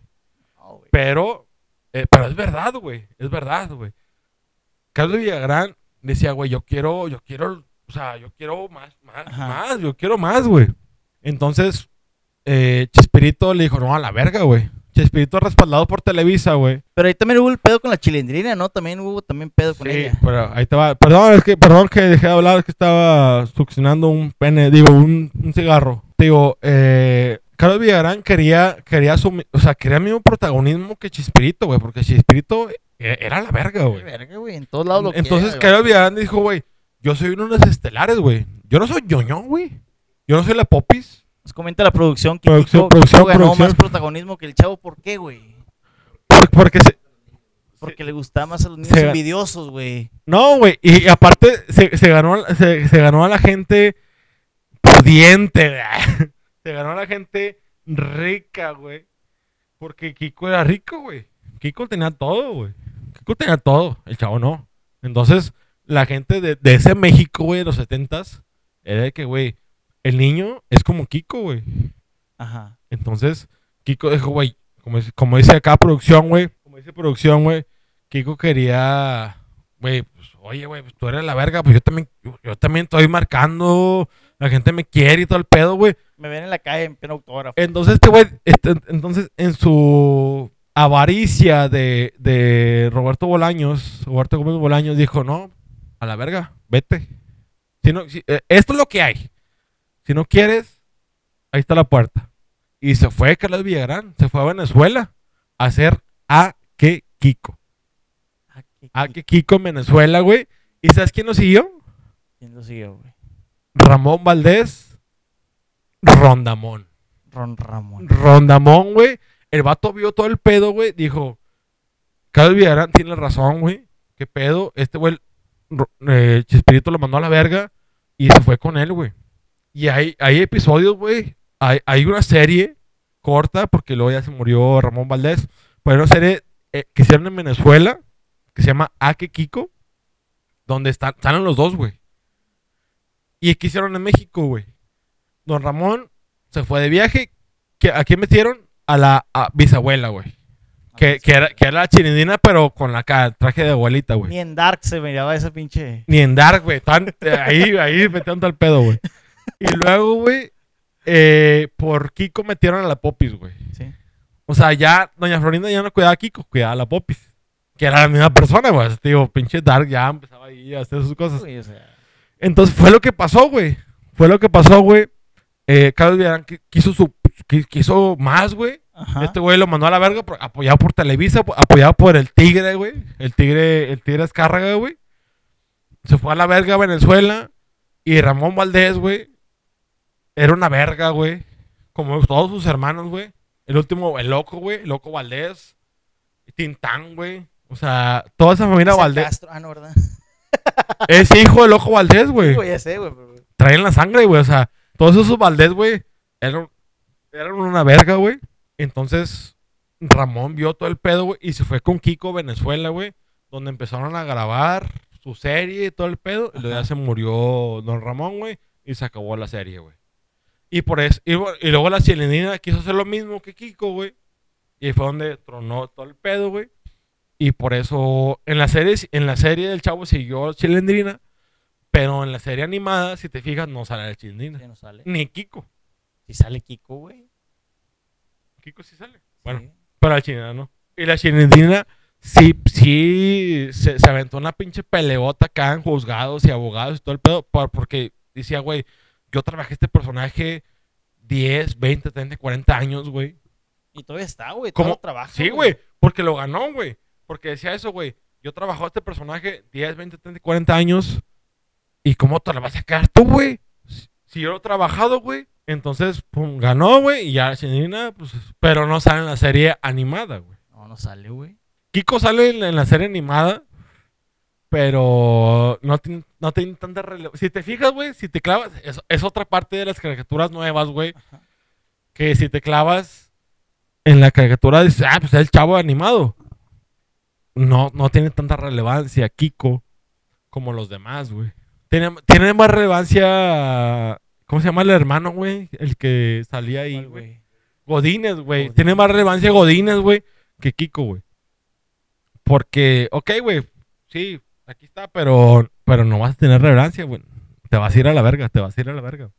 No, güey. Pero, eh, pero es verdad, güey. Es verdad, güey. Carlos Villagrán decía, güey, yo quiero, yo quiero, o sea, yo quiero más, más, Ajá. más, yo quiero más, güey. Entonces, eh, Chespirito le dijo, no, a la verga, güey. Chespirito respaldado por Televisa, güey. Pero ahí también hubo el pedo con la chilindrina, ¿no? También hubo también pedo con Sí, ella. pero ahí te va. Perdón, es que, perdón que dejé de hablar, es que estaba succionando un pene, digo, un, un cigarro. Digo, eh, Carlos Villagrán quería, quería su, o sea, quería el mismo protagonismo que Chispirito, güey, porque Chispirito e- era la verga, güey. Verga, güey, en todos lados lo Entonces, quiera, Carlos Villagrán dijo, güey, yo soy uno de los estelares, güey. Yo no soy ñoño, güey. Yo no soy la popis. Nos comenta la producción que Producción, Kiko, producción, Kiko ganó producción. más protagonismo que el chavo. ¿Por qué, güey? por- Porque se, Porque le gustaba más a los niños Se- envidiosos, güey. No, güey. Y aparte se, se ganó, se, se ganó a la gente pudiente, güey. <laughs> Se ganó a la gente rica, güey. Porque Kiko era rico, güey. Kiko tenía todo, güey. Kiko tenía todo. El chavo no. Entonces, la gente de, de ese México, güey, de los setentas, era de que, güey, el niño es como Kiko, güey. Ajá. Entonces, Kiko dijo, güey, como, como dice acá producción, güey, como dice producción, güey, Kiko quería, güey, pues, oye, güey, pues tú eres la verga, pues yo también, yo, yo también estoy marcando, la gente me quiere y todo el pedo, güey. Me ven en la calle en pleno autógrafo. Entonces, este güey, este, entonces, en su avaricia de, de Roberto Bolaños, Roberto Gómez Bolaños dijo, no, a la verga, vete. Si no, si- eh, esto es lo que hay. Si no quieres, ahí está la puerta. Y se fue Carlos Villagrán, se fue a Venezuela a hacer a que Kiko. Qué- A que Kiko en Venezuela, güey. ¿Y sabes quién lo siguió? ¿Quién lo siguió, güey? Ramón Valdés, Rondamón. Ron Ramón. Rondamón, güey. El vato vio todo el pedo, güey. Dijo, Carlos Villarán tiene razón, güey. ¿Qué pedo? Este güey, eh, lo mandó a la verga y se fue con él, güey. Y hay, hay episodios, güey. Hay, hay una serie corta, porque luego ya se murió Ramón Valdés. Pero hay una serie eh, que hicieron en Venezuela, que se llama Ake Kiko, donde están, salen los dos, güey. Y que hicieron en México, güey. Don Ramón se fue de viaje. ¿Qué- ¿A quién metieron? A la bisabuela, güey. Que, que, era, que era la chinindina, pero con la ca- traje de abuelita, güey. Ni en Dark se miraba esa pinche. Ni en Dark, güey. Eh, Ahí, ahí metieron tal pedo, güey. Y luego, güey, eh, por Kiko metieron a la Popis, güey. Sí. O sea, ya Doña Florinda ya no cuidaba a Kiko, cuidaba a la Popis. Que era la misma persona, güey. Digo, pinche Dark ya empezaba ahí a hacer sus cosas. Güey, o sea, Entonces fue lo que pasó, güey. Fue lo que pasó, güey. Eh, Carlos Villarán qui- quiso, su, qui- quiso más, güey. Ajá. Este güey lo mandó a la verga, por- apoyado por Televisa, po- apoyado por el Tigre, güey. El Tigre, el Tigre Escárraga, güey. Se fue a la verga a Venezuela. Y Ramón Valdés, güey, era una verga, güey. Como todos sus hermanos, güey. El último, el loco, güey. El loco Valdés. Tintán, güey. O sea, toda esa familia Valdés. Castro- Ah, no, ¿verdad? <laughs> Es hijo del loco Valdés, güey. Ya sé, güey. Traen la sangre, güey. O sea, todos esos Valdés, güey, eran, eran una verga, güey. Entonces, Ramón vio todo el pedo, güey, y se fue con Kiko a Venezuela, güey, donde empezaron a grabar su serie y todo el pedo. Y luego ya se murió Don Ramón, güey, y se acabó la serie, güey. Y por eso, y, luego la chilenina quiso hacer lo mismo que Kiko, güey. Y fue donde tronó todo el pedo, güey. Y por eso, en la serie, en la serie del chavo siguió Chilendrina, pero en la serie animada, si te fijas, no sale la Chilendrina. Ya no sale. Ni Kiko. Si sale Kiko, güey. Kiko sí sale. Bueno, Sí. pero la Chilendrina no. Y la Chilendrina sí, sí, se, se aventó una pinche peleota acá en juzgados y abogados y todo el pedo, por- porque decía, güey, yo trabajé este personaje 10, 20, 30, 40 años, güey. Y todavía está, güey. ¿Cómo? Todo trabajo. Sí, güey, porque lo ganó, güey. Porque decía eso, güey. Yo trabajé este personaje 10, 20, 30, 40 años. ¿Y cómo te la vas a sacar tú, güey? Si- yo lo he trabajado, güey. Entonces, pum, ganó, güey. Y ya Chilindrina, pues. Pero no sale en la serie animada, güey. No, no sale, güey. Kiko sale en la, en la serie animada. Pero no tiene, no tiene tanta relevancia. Si te fijas, güey, si te clavas. Es, es otra parte de las caricaturas nuevas, güey. Que si te clavas en la caricatura, dices, ah, pues es el chavo animado. No, no tiene tanta relevancia Kiko como los demás, güey. Tiene, tiene más relevancia. ¿Cómo se llama el hermano, güey? El que salía ahí, ¿Cuál, güey. Godínez, güey. Tiene más relevancia Godínez, güey, que Kiko, güey. Porque, ok, güey, sí, aquí está, pero, pero no vas a tener relevancia, güey. Te vas a ir a la verga, te vas a ir a la verga.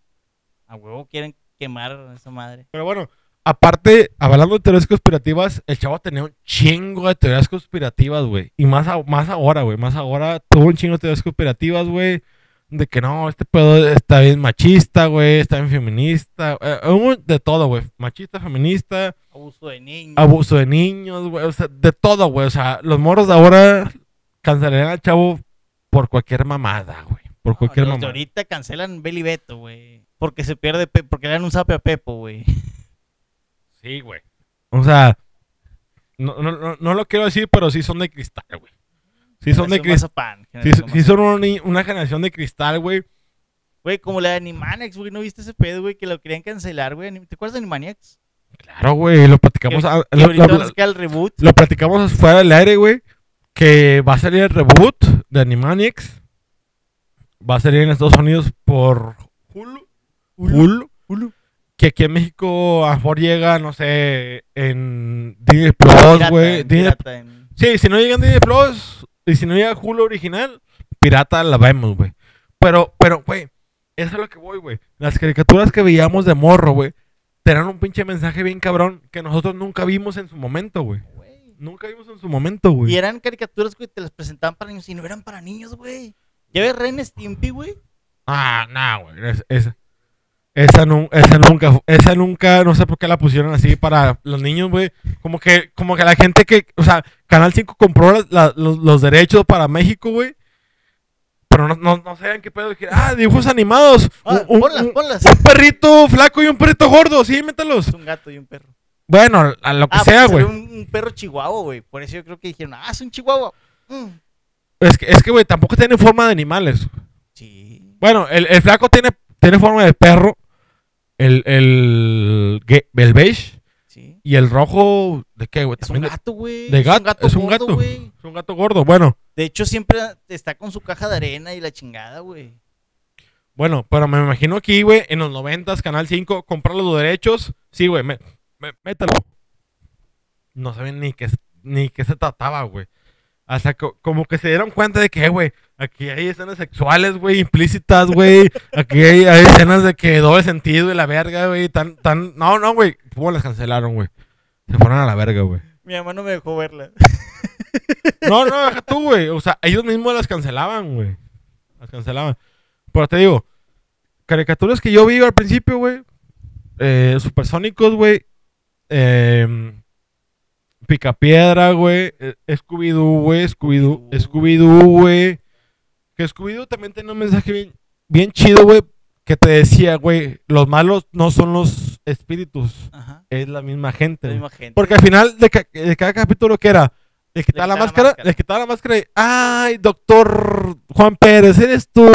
A huevo quieren quemar esa madre. Pero bueno, aparte, hablando de teorías conspirativas, el chavo tenía un chingo de teorías conspirativas, güey. Y más, a- más ahora, güey. Más ahora tuvo un chingo de teorías conspirativas, güey. De que no, este pedo está bien machista, güey. Está bien feminista. eh, de todo, güey. Machista, feminista. Abuso de niños. abuso de niños, güey, o sea, de todo, güey. O sea, los morros de ahora cancelarían al chavo por cualquier mamada, güey. Por No, cualquier los de mamada. ahorita cancelan Beli Beto, güey. Porque se pierde, Pe- porque le dan un zape a Pepo, güey. Sí, güey. O sea, no, no, no, no lo quiero decir, pero sí son de cristal, güey. Sí son de cristal. Sí, sí son una, una generación de cristal, güey. Güey, como la de Animaniacs, güey. ¿No viste ese pedo, güey? Que lo querían cancelar, güey. ¿Te acuerdas de Animaniacs? Claro, güey. Lo platicamos. A- lo, reboot. platicamos fuera del aire, güey. Que va a salir el reboot de Animaniacs. Va a salir en Estados Unidos por Hulu. Hulu. Hulu. que aquí en México a lo mejor llega, no sé, en Disney Plus, güey. Sí, si no llega en Disney Plus y si no llega Hulu original, pirata la vemos, güey. Pero, pero, güey, eso es lo que voy, güey. Las caricaturas que veíamos de morro, güey, tenían un pinche mensaje bien cabrón que nosotros nunca vimos en su momento, güey. Nunca vimos en su momento, güey. Y eran caricaturas, güey, te las presentaban para niños y no eran para niños, güey. ¿Ya ves Ren Stimpy, güey? Ah, no, güey. es- Esa, esa, nu- esa nunca, esa nunca, no sé por qué la pusieron así para los niños, güey. Como que, como que la gente que, o sea, Canal 5 compró la- la- los, los derechos para México, güey. Pero no, no, no sabían qué pedo. Dije, ah, dibujos animados. Ah, un, un- ponlas, un- ponlas. un perrito flaco y un perrito gordo, sí, métalos. Es un gato y un perro. Bueno, a lo que Ah, sea, güey. un perro chihuahua, güey. Por eso yo creo que dijeron, ah, es un chihuahua. Mm. Es que, es que, güey, tampoco tiene forma de animales. Sí. Bueno, el, el flaco tiene, tiene forma de perro. El, el, beige. Sí. Y el rojo, ¿de qué, güey? Es un de- gato, güey. de gato. Es un gordo, gato. güey. Es un gato gordo. Bueno, De hecho, siempre está con su caja de arena y la chingada, güey. bueno, pero me imagino aquí, güey, en los noventas, Canal 5, comprar los derechos. Sí, güey, me, me- mételo. No saben ni qué, ni qué se trataba, güey. Hasta co- como que se dieron cuenta de que, eh, güey, aquí hay escenas sexuales, güey, implícitas, güey. Aquí hay, hay escenas de que doble sentido y la verga, güey. Tan, tan... No, no, güey. ¿Cómo las cancelaron, güey? Se fueron a la verga, güey. Mi mamá no me dejó verla. No, no, deja tú, güey. O sea, ellos mismos las cancelaban, güey. Las cancelaban. Pero te digo, caricaturas que yo vi al principio, güey. Eh, Supersónicos, güey. Eh, Picapiedra, güey. eh, Scooby-Doo, güey. Scooby-Doo, Scooby-Doo. Güey. Que Scooby-Doo también tiene un mensaje bien, bien chido, güey, que te decía, güey, los malos no son los espíritus, Ajá. es la misma gente. La misma gente. Porque al final de, ca- de cada capítulo que era, le quitaba la quitaba la máscara, máscara. le quitaba la máscara y, ay, doctor Juan Pérez, eres tú.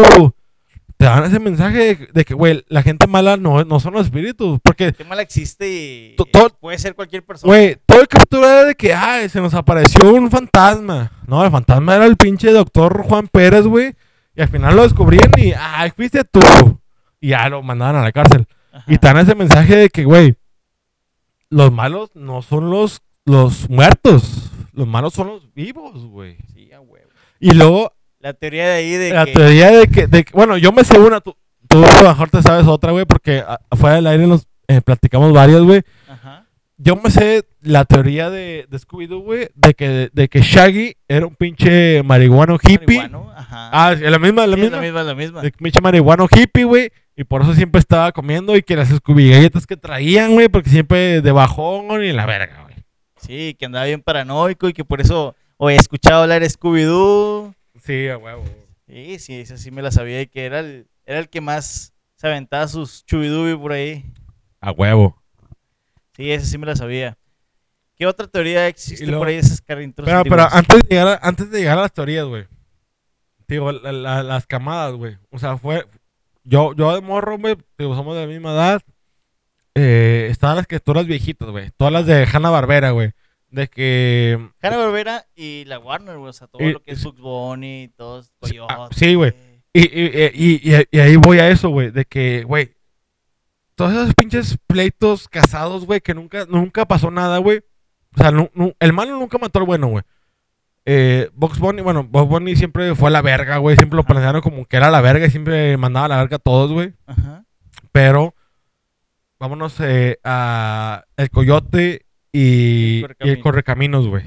Te dan ese mensaje de, que, güey, la gente mala no, no son los espíritus. Porque, Qué mala existe y todo- puede ser cualquier persona. güey, todo el capítulo era de que, ay, se nos apareció un fantasma. No, el fantasma era el pinche doctor Juan Pérez, güey. Y al final lo descubrían y, ay, fuiste tú. Y ya lo mandaban a la cárcel. Ajá. Y te dan ese mensaje de que, güey, los malos no son los, los muertos. Los malos son los vivos, güey. Sí, a huevo. Y luego, La teoría de ahí de la que... teoría de que, de que- bueno, yo me sé una, tú, tú a lo mejor te sabes otra, güey, porque afuera del aire nos eh, platicamos varias, güey. Ajá. Yo me sé la teoría de, de Scooby-Doo, güey, de que, de que Shaggy era un pinche marihuano hippie. Marihuano, Ajá. Ah, la misma, la Sí, es misma. la misma, la misma. De pinche marihuano hippie, güey. Y por eso siempre estaba comiendo y que las Scooby galletas que traían, güey, porque siempre de bajón y la verga, güey. Sí, que andaba bien paranoico y que por eso... O he escuchado hablar Scooby-Doo. Sí, a huevo. Sí, sí, esa sí me la sabía y que era el, era el que más se aventaba sus chubidubi por ahí. A huevo. Sí, esa sí me la sabía. ¿Qué otra teoría existe por ahí de esas carritos Pero, pero antes, de llegar a, antes de llegar a las teorías, güey. Digo, la- la- las camadas, güey. O sea, fue. Yo, yo de morro, güey, digo, somos de la misma edad. Eh, estaban las criaturas viejitas, güey. Todas las de Hanna Barbera, güey. De que. Hanna Barbera y la Warner, güey. O sea, todo Y- lo que es Bugs Bunny, todos ah, Coyote. sí, güey. Y, y, y, ahí voy a eso, güey. De que, güey. Todos esos pinches pleitos casados, güey, que nunca, nunca pasó nada, güey. O sea, el malo nunca mató al bueno, güey. Eh, Box Bunny, bueno, Box Bunny siempre fue a la verga, güey. Siempre lo plantearon como que era la verga y siempre mandaba a la verga a todos, güey. Ajá. Pero, vámonos eh, a El Coyote y, El y el Correcaminos, güey.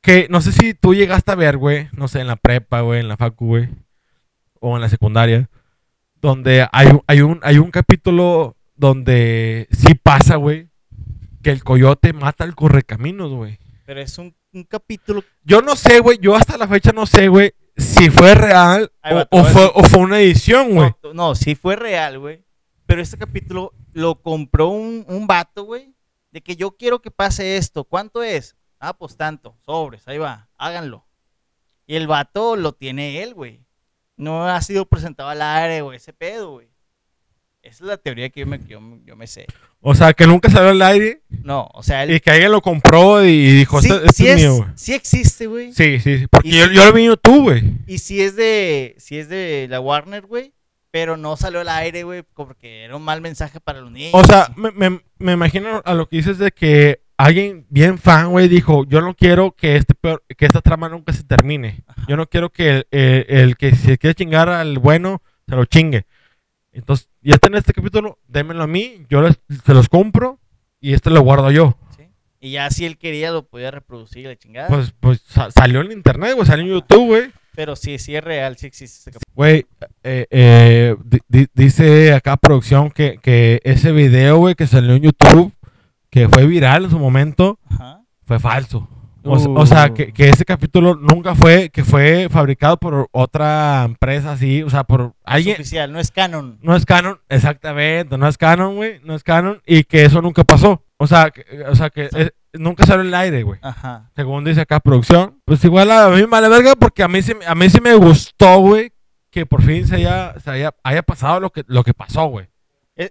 Que no sé si tú llegaste a ver, güey, no sé, en la prepa, güey, en la facu, güey, o en la secundaria, donde hay, un- hay, un, hay un capítulo donde sí pasa, güey, que el Coyote mata al Correcaminos, güey. Pero es un, un capítulo. Yo no sé, güey, yo hasta la fecha no sé, güey, si fue real o, fue, o fue una edición, güey. No, no, sí fue real, güey. Pero este capítulo lo compró un, un vato, güey. De que yo quiero que pase esto. ¿Cuánto es? Ah, pues tanto. Sobres, ahí va. Háganlo. Y el vato lo tiene él, güey. No ha sido presentado al aire, güey. Ese pedo, güey. Esa es la teoría que yo me, yo, yo me sé. O sea, que nunca salió al aire No, o sea, él. y que alguien lo compró y dijo, sí, este, este sí es es- mío, güey. sí existe, güey. Sí, sí, sí. Porque yo, si- yo lo vi YouTube, güey. Y si es de, si es de la Warner, güey. Pero no salió al aire, güey, porque era un mal mensaje para los niños. O sea, me, me- me imagino a lo que dices de que alguien bien fan, güey, dijo, yo no quiero que este peor- que esta trama nunca se termine. Ajá. Yo no quiero que el, el- el que se quiere chingar al bueno se lo chingue. Entonces, ya está en este capítulo, démenlo a mí, yo les- se los compro y este lo guardo yo. ¿sí? Y ya si él quería lo podía reproducir la chingada. Pues, pues sa- salió en internet, güey, salió en YouTube, güey. Pero sí, sí es real, sí existe ese capítulo. Güey, eh, eh, di- di- dice acá producción que, que ese video, güey, que salió en YouTube, que fue viral en su momento, Ajá. fue falso. O, sea, Uh. que, que ese capítulo nunca fue, que fue fabricado por otra empresa así, o sea, por Es alguien. oficial, no es canon. No es canon, exactamente, no es canon, güey, no es canon, y que eso nunca pasó. O sea, que, o sea, que nunca salió al aire, güey. Ajá. Según dice acá producción. Pues igual a mí me vale verga porque a mí sí, a mí sí me gustó, güey, que por fin se haya, se haya, haya pasado lo que, lo que pasó, güey. Eh.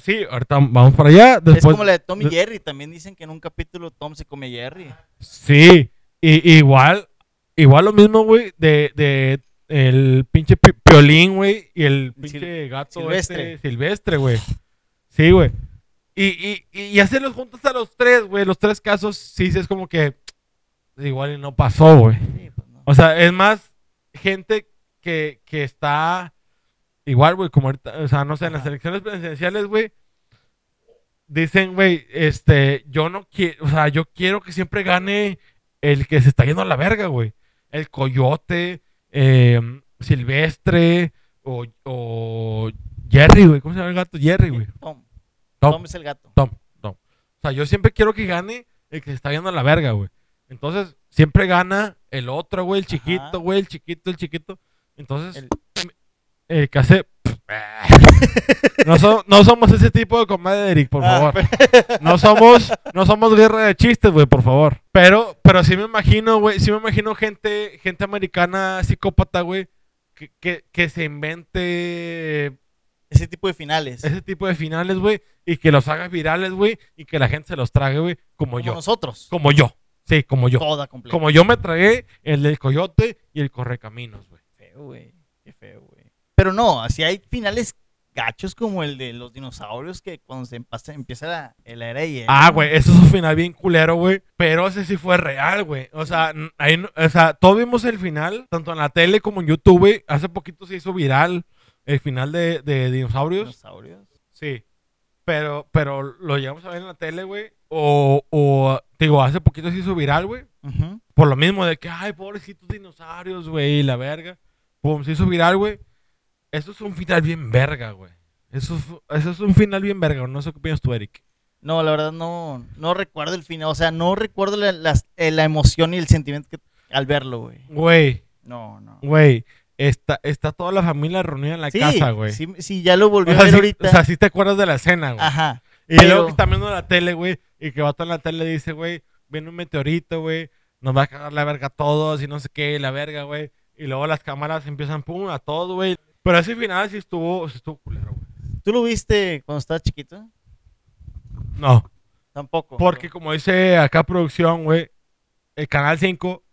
Sí, ahorita vamos para allá. es como la de Tom y Jerry. También dicen que en un capítulo Tom se come a Jerry. Sí, y, igual, igual lo mismo, güey, de, de el pinche pi- piolín, güey, y el Sil- pinche gato silvestre. este, silvestre, güey. Sí, güey. Y, y, y, hacerlos juntos a los tres, güey, los tres casos, sí, sí, es como que igual y no pasó, güey. Sí, pues no. O sea, es más gente que, que está igual, güey, como ahorita, o sea, no sé, en las elecciones presidenciales, güey, dicen, güey, este, yo no quiero, o sea, yo quiero que siempre gane el que se está yendo a la verga, güey. El coyote, eh, silvestre, o, o Jerry, güey, ¿cómo se llama el gato? Jerry, güey. Tom. Tom. Tom es el gato. Tom, Tom. O sea, yo siempre quiero que gane el que se está yendo a la verga, güey. Entonces, siempre gana el otro, güey, el chiquito, Ajá. güey, el chiquito, el chiquito. Entonces, El- El que hace... <laughs> No, so- no somos ese tipo de comedia, Eric, por Ah, favor. No somos, no somos guerra de chistes, güey, por favor. Pero, pero sí me imagino, güey, sí me imagino gente, gente americana psicópata, güey, que, que, que se invente Ese tipo de finales. ese tipo de finales, güey, y que los haga virales, güey, y que la gente se los trague, güey, como, como yo. nosotros. Como yo. Sí, como yo. Toda completa. Como yo me tragué el del coyote y el correcaminos, güey. feo, güey. Qué feo, güey. Pero no, así hay finales gachos como el de los dinosaurios que cuando se empasa- empieza la, la era de hielo. Ah, güey, eso es un final bien culero, güey. Pero ese sí fue real, güey. O sea, ahí o sea, todos vimos el final, tanto en la tele como en YouTube, güey. Hace poquito se hizo viral el final de, de dinosaurios. Dinosaurios. Sí. Pero, pero lo llegamos a ver en la tele, güey. O, o, digo, hace poquito se hizo viral, güey. Por lo mismo de que, ay, pobrecitos dinosaurios, güey, la verga. Pum, se hizo viral, güey. Eso es un final bien verga, güey. Eso, es- eso es un final bien verga. No sé qué opinas tú, Eric. No, la verdad no, no recuerdo el final. O sea, no recuerdo la, las- eh, la emoción y el sentimiento que, al verlo, güey. Güey, No, no. güey. Está, está toda la familia reunida en la sí, casa, güey. Sí, sí, ya lo volví o, a ver sí, ahorita. o sea, sí te acuerdas de la escena, güey. Ajá. Y pero- luego que está viendo la tele, güey. Y que va en la tele y dice, güey, viene un meteorito, güey. Nos va a cagar la verga a todos y no sé qué, la verga, güey. Y luego las cámaras empiezan, pum, a todo, güey. Pero ese final sí estuvo, sí estuvo culero, güey. ¿Tú lo viste cuando estabas chiquito? No. Tampoco. Porque como dice acá producción, güey, el Canal 5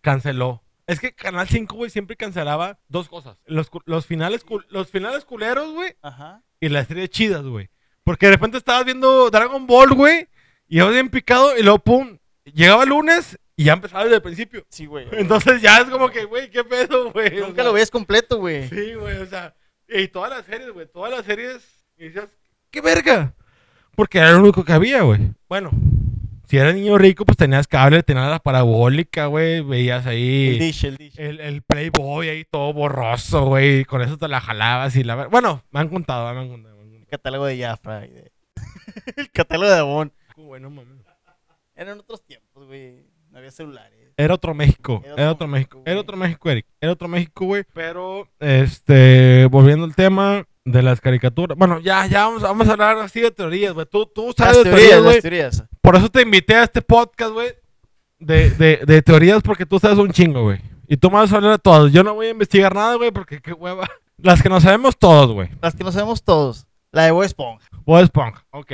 canceló. Es que Canal 5, güey, siempre cancelaba dos cosas. Los, los finales, cul- los finales culeros, güey, Ajá. y las series chidas, güey. Porque de repente estabas viendo Dragon Ball, güey, y yo bien picado, y luego, pum, llegaba el lunes y ya empezaba desde el principio. Sí, güey. Entonces ya es como que, güey, qué pedo, güey. O Nunca sea, lo ves completo, güey. Sí, güey, o sea, y todas las series, güey, todas las series, y decías, ¿qué verga? Porque era lo único que había, güey. Bueno, si eras niño rico, pues tenías cable, tenías la parabólica, güey, veías El ahí dish, el dish. el, el Playboy ahí todo borroso, güey, con eso te la jalabas y la... Bueno, me han contado, me han contado. me han El catálogo de Jafra. de- <laughs> el catálogo de Avon. Bueno, mames. Eran otros tiempos, güey. No había celulares. Era otro México, Era era otro México, México, era otro México, Eric, era otro México, güey. Pero, este, volviendo al tema de las caricaturas, bueno, ya, ya vamos, vamos a hablar así de teorías, güey. Tú, tú Las sabes de teorías, teorías, las güey. teorías. Por eso te invité a este podcast, güey, de, de, de teorías, porque tú sabes un chingo, güey. Y tú me vas a hablar de todas. Yo no voy a investigar nada, güey, porque qué hueva. <laughs> Las que nos sabemos todos, güey. Las que no sabemos todos. La de Bob Esponja. Bob Esponja, ok.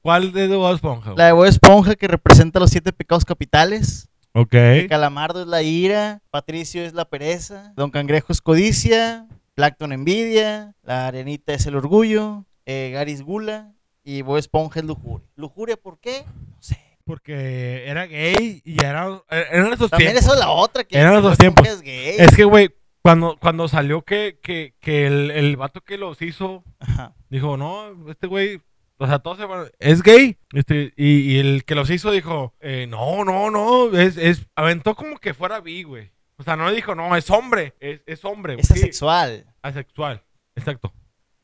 ¿Cuál de Bob Esponja? La de Bob Esponja que representa los siete pecados capitales. Ok. Calamardo es la ira. Patricio es la pereza. Don Cangrejo es codicia. Plankton envidia. La arenita es el orgullo. Eh, Gary es gula. Y Bob Esponja es lujuria. ¿Lujuria por qué? No sé. Porque era gay y era, eran esos También tiempos. eso es la otra que Eran Esponja tiempos. es gay. Es que, güey, cuando, cuando salió que, que, que el, el vato que los hizo Ajá. dijo, no, este güey, o sea, todos se van- es gay. Este, y, y el que los hizo dijo, eh, no, no, no, es, es, aventó como que fuera bi, güey. O sea, no dijo, no, es hombre, es, es hombre. Es sí, asexual. asexual, exacto.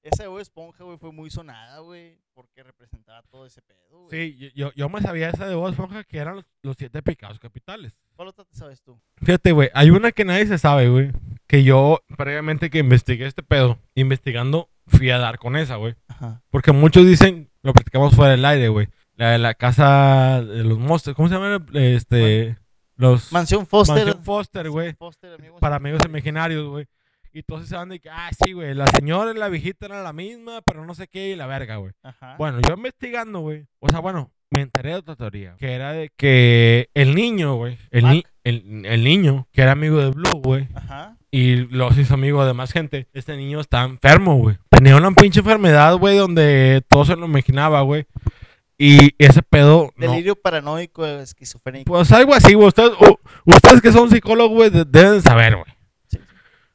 Esa de Bob Esponja, güey, fue muy sonada, güey. Porque representaba todo ese pedo, güey. Sí, yo- yo, yo me sabía esa de Bob Esponja que eran los, los siete pecados capitales. ¿Cuál otra te sabes tú? Fíjate, güey, hay una que nadie se sabe, güey. Que yo, previamente que investigué este pedo, investigando, fui a dar con esa, güey. Ajá. Porque muchos dicen, lo platicamos fuera del aire, güey. La de la casa de los monstruos, ¿cómo se llama? Este, los... Mansión Foster. Mansión Foster, güey. Amigos. Para amigos imaginarios, güey. Y todos se van de que, ah, sí, güey, la señora y la viejita eran la misma, pero no sé qué, y la verga, güey. Ajá. Bueno, yo investigando, güey. O sea, bueno, me enteré de otra teoría. Que era de que el niño, güey. El, ni- el, el niño, que era amigo de Blue, güey. Ajá. Y los hizo amigo de más gente. Este niño está enfermo, güey. Tenía una pinche enfermedad, güey, donde todo se lo imaginaba, güey. Y ese pedo. no- Delirio paranoico, esquizofrénico. Pues algo así, güey. Ustedes, ustedes que son psicólogos, güey, de- deben saber, güey. Sí.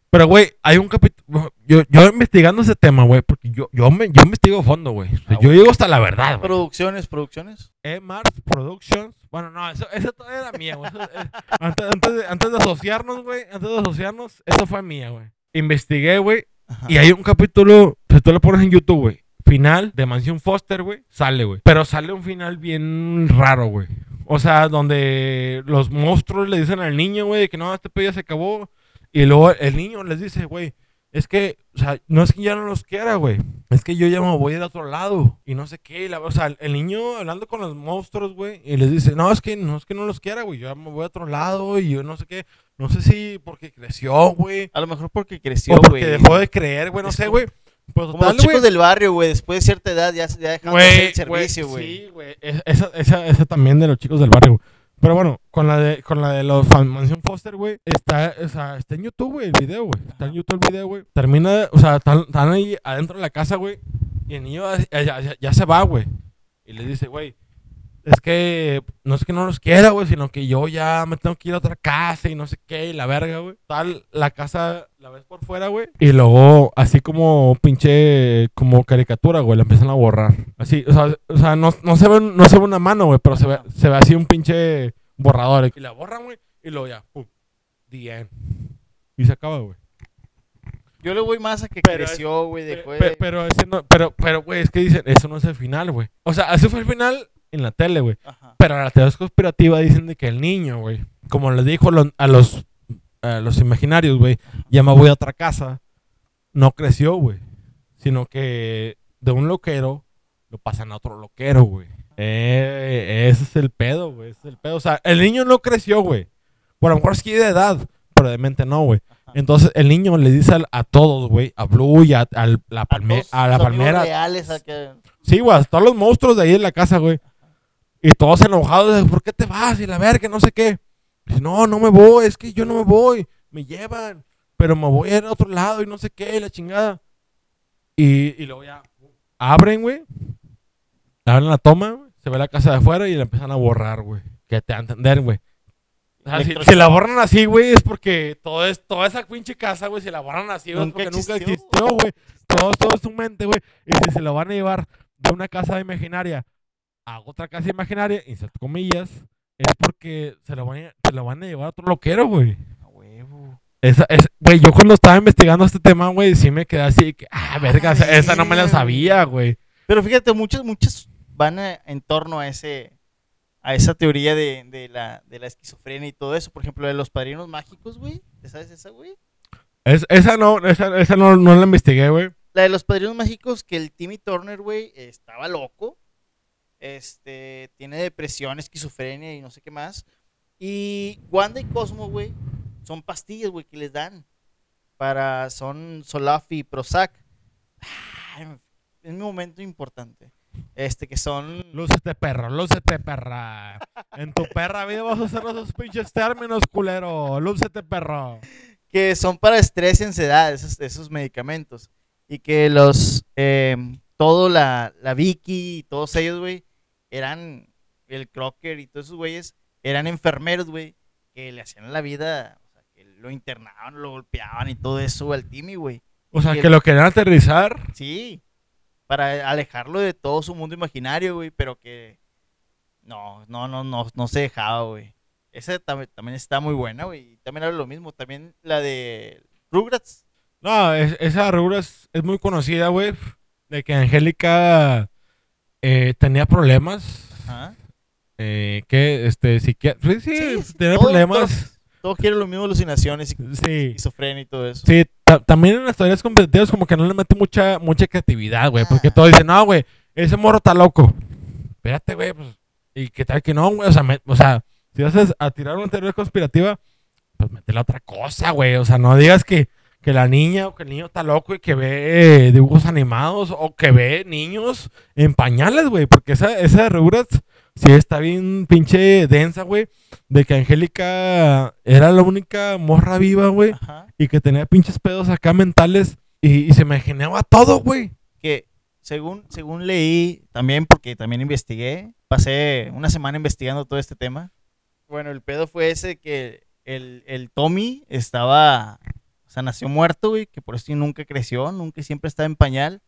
Pero, güey, hay un capítulo. Yo, yo investigando ese tema, güey, porque yo, yo, me, yo investigo fondo, güey. O sea, Ah, yo llego hasta la verdad, güey. Producciones, producciones. E-Mars Productions. Bueno, no, eso, eso todavía era mía, güey. Eso, eh, antes, antes de, antes de asociarnos, güey, antes de asociarnos, eso fue mía, güey. Investigué, güey, Ajá. y hay un capítulo, si tú lo pones en YouTube, güey, final de Mansión Foster, güey, sale, güey. Pero sale un final bien raro, güey. O sea, donde los monstruos le dicen al niño, güey, que no, este pedo ya se acabó. Y luego el niño les dice, güey, es que, o sea, no es que ya no los quiera, güey. Es que yo ya me voy a ir a otro lado. Y no sé qué. la- o sea, el niño hablando con los monstruos, güey. Y les dice, no, es que no es que no los quiera, güey. Yo ya me voy a otro lado. Y yo no sé qué. No sé si porque creció, güey. A lo mejor porque creció, O porque güey. dejó de creer, güey. No Es sé, güey. Pues Como total, los chicos güey. del barrio, güey. Después de cierta edad ya, ya dejan de hacer el servicio, güey. Sí, güey. Es- Esa, esa, esa también de los chicos del barrio. güey. Pero bueno, con la de, con la de los fan- Mansión Foster, güey, está, o sea, está en YouTube, güey, el video, güey. Está en YouTube el video, güey. Termina, o sea, están, están ahí adentro de la casa, güey. Y el niño ya- ya- ya se va, güey. Y le dice, güey, es que no es que no los quiera, güey, sino que yo ya me tengo que ir a otra casa y no sé qué, y la verga, güey. Tal, la casa la ves por fuera, güey. Y luego, así como pinche, como caricatura, güey, la empiezan a borrar. Así, o sea, o sea no, no, se ve, no se ve una mano, güey, pero se ve, se ve así un pinche borrador. Y la borran, güey, y luego ya, pum, the end. Y se acaba, güey. Yo le voy más a que Pero creció, güey. Pe- Dejó pe- de... Pero, ese no- pero, pero, güey, es que dicen, eso no es el final, güey. O sea, ese fue el final en la tele, güey. Pero la teoría conspirativa dicen de que el niño, güey, como les dijo lo- a los, a los imaginarios, güey, ya me voy a otra casa, no creció, güey. Sino que de un loquero lo pasan a otro loquero, güey. Eh, ese es el pedo, güey. Ese es el pedo. O sea, el niño no creció, güey. Por lo mejor sí de edad, pero de mente no, güey. Entonces el niño le dice a, todos, güey, a Blue y a, la, A palme- todos a la palmera, reales, a que... Sí, güey, a todos los monstruos de ahí en la casa, güey. Y todos enojados, ¿por qué te vas? Y la verga, no sé qué. Dice, no, no me voy, es que yo no me voy. Me llevan, pero me voy a ir a otro lado y no sé qué, y la chingada. Y, y luego ya abren, güey. Abren la toma. Se ve la casa de afuera y la empiezan a borrar, güey. Que te va a entender, güey. O sea, si, la borran así, güey, es porque todo es, toda esa pinche casa, güey, si la borran así, güey, porque nunca existió. existió, güey. Todo, todo es tu mente, güey. Y si se lo van a llevar de una casa imaginaria a otra casa imaginaria, inserto comillas, es porque se lo van a, se lo van a llevar a otro loquero, güey. A huevo. Esa, es, güey, yo cuando estaba investigando este tema, güey, sí me quedé así, que, ah, verga, esa, esa no me la sabía, güey. Pero fíjate, muchos, muchos van a- en torno a ese a esa teoría de, de la, de la esquizofrenia y todo eso. Por ejemplo, de los padrinos mágicos, güey. ¿Te sabes esa, güey? Es, esa no, esa, esa no, no la investigué, güey. La de los padrinos mágicos, que el Timmy Turner, güey, estaba loco. Este, tiene depresión, esquizofrenia y no sé qué más. Y Wanda y Cosmo, güey, son pastillas, güey, que les dan. Para, son Solaf y Prozac. Ay, es mi momento importante. Este, que son... Lúcete, perro, lúcete, perra. En tu perra vida vas a usar esos pinches términos, culero. Lúcete, perro. que son para estrés y ansiedad, esos, esos medicamentos. Y que los, eh, todo la, la Vicky y todos ellos, güey, eran, el Crocker y todos esos güeyes, eran enfermeros, güey, que le hacían la vida, o sea, que lo internaban, lo golpeaban y todo eso al Timmy, güey. O sea, que lo querían aterrizar. Sí, para alejarlo de todo su mundo imaginario, güey, pero que no, no, no, no, no se dejaba, güey. Esa tam- también está muy buena, güey. También habla lo mismo. También la de Rugrats. No, es- esa rubra es, es muy conocida, güey. De que Angélica eh, tenía problemas. Ajá. Eh, que, este, psiquiatra. Sí, sí, Sí, tenía todo- problemas. Todos quieren lo mismo, alucinaciones, y Sí. esquizofrenia y todo eso. Sí, ta- también en las teorías competitivas como que no le mete mucha, mucha creatividad, güey. Porque Ah. todos dicen, no, güey, ese morro está loco. Espérate, güey, pues. Y qué tal que no, güey. O sea, me- o sea, si vas a, a tirar una teoría conspirativa, pues métele otra cosa, güey. O sea, no digas que, que la niña o que el niño está loco y que ve eh, dibujos animados o que ve niños en pañales, güey. Porque esa, esa de Rugrats sí está bien pinche densa, güey. De que Angélica era la única morra viva, güey y que tenía pinches pedos acá mentales y, y se imaginaba todo, güey. Que según, según leí, también porque también investigué, pasé una semana investigando todo este tema. Bueno, el pedo fue ese que el, el Tommy estaba, o sea, nació muerto, güey, que por eso nunca creció, nunca siempre estaba en pañal.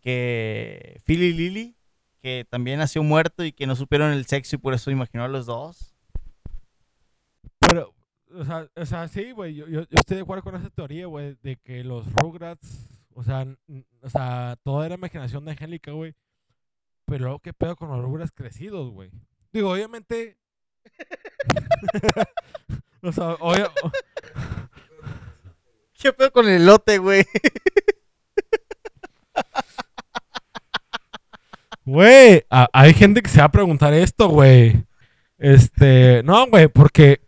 Que Phil y Lily, que también nació muerto y que no supieron el sexo y por eso imaginó a los dos. Pero, o sea, o sea sí, güey, yo, yo, yo estoy de acuerdo con esa teoría, güey, de que los Rugrats, o sea, o sea, toda era imaginación de Angélica, güey. Pero luego, ¿qué pedo con los Rugrats crecidos, güey? Digo, obviamente... <laughs> <laughs> o sea, obvia- ¿Qué pedo con el elote, güey? Güey, hay gente que se va a preguntar esto, güey. Este, no, güey, porque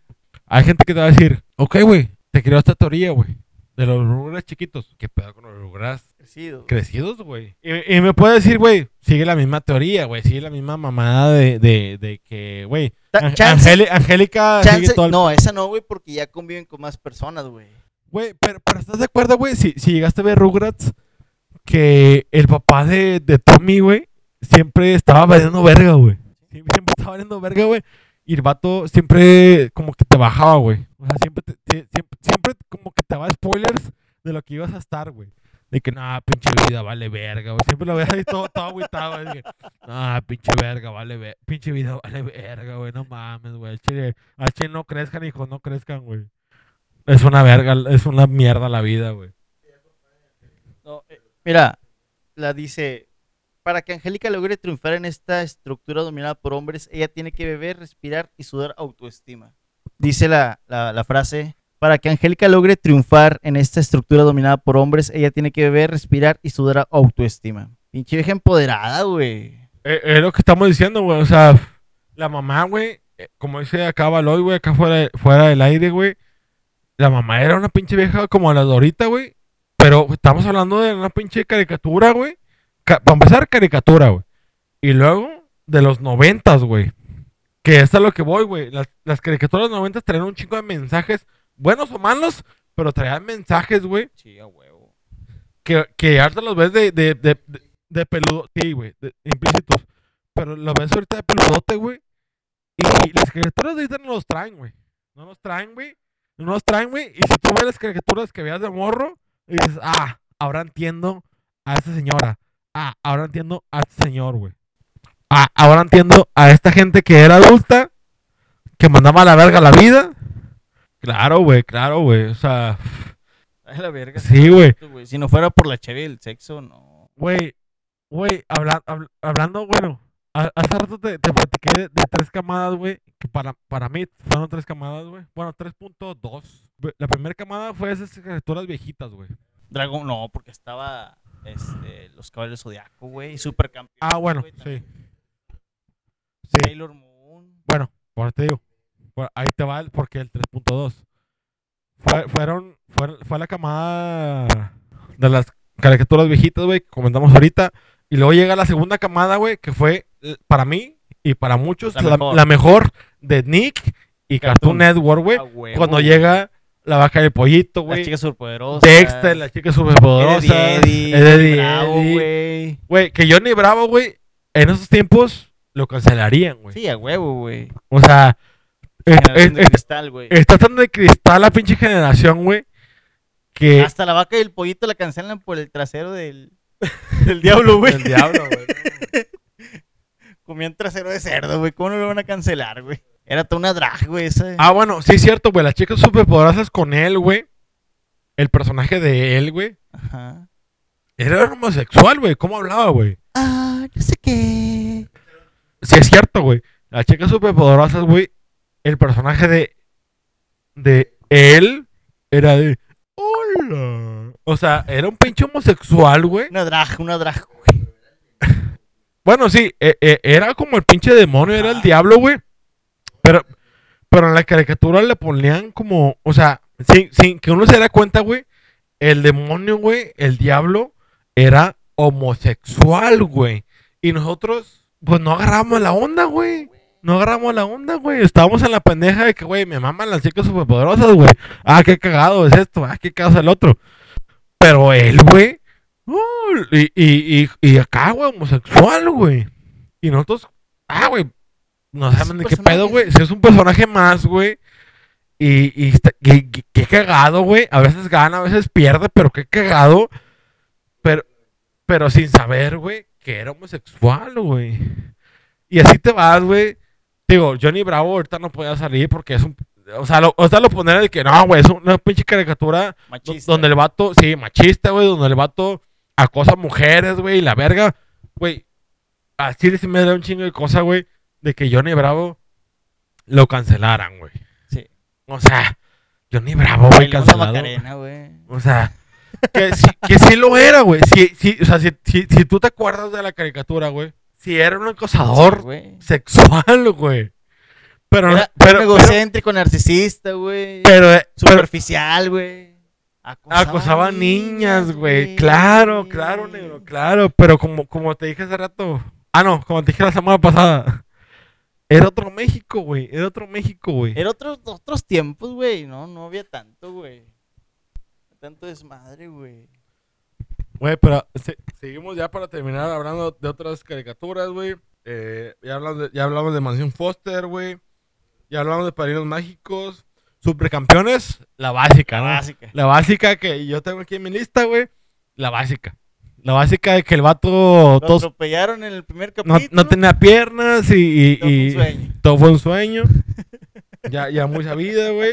hay gente que te va a decir, ok, güey, te creo esta teoría, güey, de los Rugrats chiquitos. ¿Qué pedo con los Rugrats Crecido. crecidos, güey? Y, y me puede decir, güey, sigue la misma teoría, güey, sigue la misma mamada de, de, de que, güey, Angélica el- No, esa no, güey, porque ya conviven con más personas, güey. Güey, pero, pero ¿estás de acuerdo, güey? Si, si llegaste a ver Rugrats, que el papá de, de Tommy, güey, siempre estaba valiendo verga, güey. <laughs> Siempre, estaba valiendo verga, güey. Y el vato siempre como que te bajaba, güey. O sea, siempre, te- siempre, siempre como que te daba spoilers de lo que ibas a estar, güey. De que, nah, pinche vida vale verga, güey. Siempre lo veía ahí todo, todo agüitado, güey. Nah, pinche verga, vale verga. Pinche vida vale verga, güey. No mames, güey. Al chile, al chile no crezcan, hijos, no crezcan, güey. Es una verga, es una mierda la vida, güey. No, eh, mira, la dice, para que Angélica logre triunfar en esta estructura dominada por hombres, ella tiene que beber, respirar y sudar autoestima. Dice la, la- la frase, para que Angélica logre triunfar en esta estructura dominada por hombres, ella tiene que beber, respirar y sudar autoestima. Pinche vieja empoderada, güey. Eh, Es lo que estamos diciendo, güey. O sea, la mamá, güey, eh, como dice acá Baloy, güey, acá fuera, fuera del aire, güey. La mamá era una pinche vieja como la de ahorita, güey. Pero estamos hablando de una pinche caricatura, güey. Ca- para empezar, caricatura, güey. Y luego, de los noventas, güey. Que es lo que voy, güey. Las, las caricaturas de los noventas traían un chingo de mensajes, buenos o malos, pero traían mensajes, güey, Sí, a huevo. que, que ahorita los ves de, de, de, de, de peludo, sí, güey, implícitos. Pero los ves ahorita de peludote, güey. Y, y las caricaturas de ahorita no los traen, güey. No los traen, güey. No los traen, güey. Y si tú ves las caricaturas que veas de morro, y dices, ah, ahora entiendo a esta señora. Ah, ahora entiendo a este señor, güey. Ah, ahora entiendo a esta gente que era adulta, que mandaba a la verga la vida. Claro, güey, claro, güey. O sea, Ay, la verga. sí, güey. Si no fuera por la cheve y el sexo, no. Güey, güey, habla- habl- hablando, bueno, hace rato te, te platiqué de, de tres camadas, güey, que para, para mí fueron tres camadas, güey. Bueno, 3.2. Güey, La primera camada fue esas caricaturas viejitas, güey. Dragon, no, porque estaba este, los caballos zodiaco, güey. Supercampeón. Ah, bueno, sí. Sí, Sailor Moon. bueno, por te digo. Ahí te va el porqué el 3.2. Fue, fueron, fue, fue la camada de las caricaturas viejitas, güey, que comentamos ahorita. Y luego llega la segunda camada, güey, que fue para mí y para muchos La la, mejor. la mejor de Nick y Cartoon, Cartoon. Network, güey. A huevo, Cuando güey. llega la vaca del pollito, Las güey. chicas superpoderosas. Dexter, la chica superpoderosa. Eddie, Eddie, güey. Güey, que Johnny Bravo, güey, en esos tiempos lo cancelarían, güey. Sí, a huevo, güey. O sea, es- Generación de es- cristal, güey. está tan de cristal la pinche generación, güey, que... Hasta la vaca y el pollito la cancelan por el trasero del, <laughs> del diablo, güey. El diablo, güey. <laughs> Comían trasero de cerdo, güey. ¿Cómo no lo van a cancelar, güey? Era toda una drag, güey, esa. Ah, bueno, sí es cierto, güey. Las chicas superpoderosas con él, güey. El personaje de él, güey. Ajá. Era homosexual, güey. ¿Cómo hablaba, güey? Ah, no sé qué. Sí es cierto, güey. Las chicas superpoderosas, güey. El personaje de... De él era de... Hola. O sea, era un pinche homosexual, güey. Una drag, una drag, güey. Bueno, sí, e- e- era como el pinche demonio, era el diablo, güey. Pero, pero en la caricatura le ponían como, o sea, sin, sin que uno se diera cuenta, güey, el demonio, güey, el diablo, era homosexual, güey. Y nosotros, pues no agarramos la onda, güey. No agarramos la onda, güey. Estábamos en la pendeja de que, güey, me maman las chicas superpoderosas, güey. Ah, qué cagado es esto. Ah, qué cagado es el otro. Pero él, güey. Uh, y, y, y, y acá, güey, homosexual, güey. Y nosotros, ah, güey. No saben de qué pedo, güey. Si es un personaje más, güey. Y, y está- qué, cagado, güey. A veces gana, a veces pierde, pero qué cagado. Pero, pero sin saber, güey, que era homosexual, güey. Y así te vas, güey. Digo, Johnny Bravo ahorita no podía salir porque es un. O sea, lo, o sea, lo poner de que no, güey, es una pinche caricatura Machista. donde el vato, sí, machista, güey, donde el vato acosa mujeres, güey, y la verga. Güey, a Chile sí me da un chingo de cosa, güey, de que Johnny Bravo lo cancelaran, güey. Sí. O sea, Johnny Bravo, güey, cancelado. Macarena, güey. O sea, que sí, que sí lo era, güey. Sí, sí, o sea, si, si, si tú te acuerdas de la caricatura, güey. Si era un acosador Sí, sexual, güey. Pero, Era pero, pero, egocéntrico, narcisista, güey. pero, pero Superficial, güey. Acosaba a niñas, güey. Claro, claro, negro, claro. Pero como, como te dije hace rato. Ah, no, como te dije la semana pasada. Era otro México, güey. Era otro México, güey. Era otros, otros tiempos, güey. No, no había tanto, güey. Tanto desmadre, güey. Güey, pero se- seguimos ya para terminar hablando de otras caricaturas, güey. Eh, ya, hablamos de, ya hablamos de Mansión Foster, güey. Ya hablamos de Padrinos Mágicos. Supercampeones, la básica, La ¿no? básica. La básica que yo tengo aquí en mi lista, güey. La básica. La básica de que el vato Lo tos- atropellaron en el primer no, capítulo. no tenía piernas y, y- Todo fue un sueño. todo fue un sueño. ya, ya muy sabida, güey.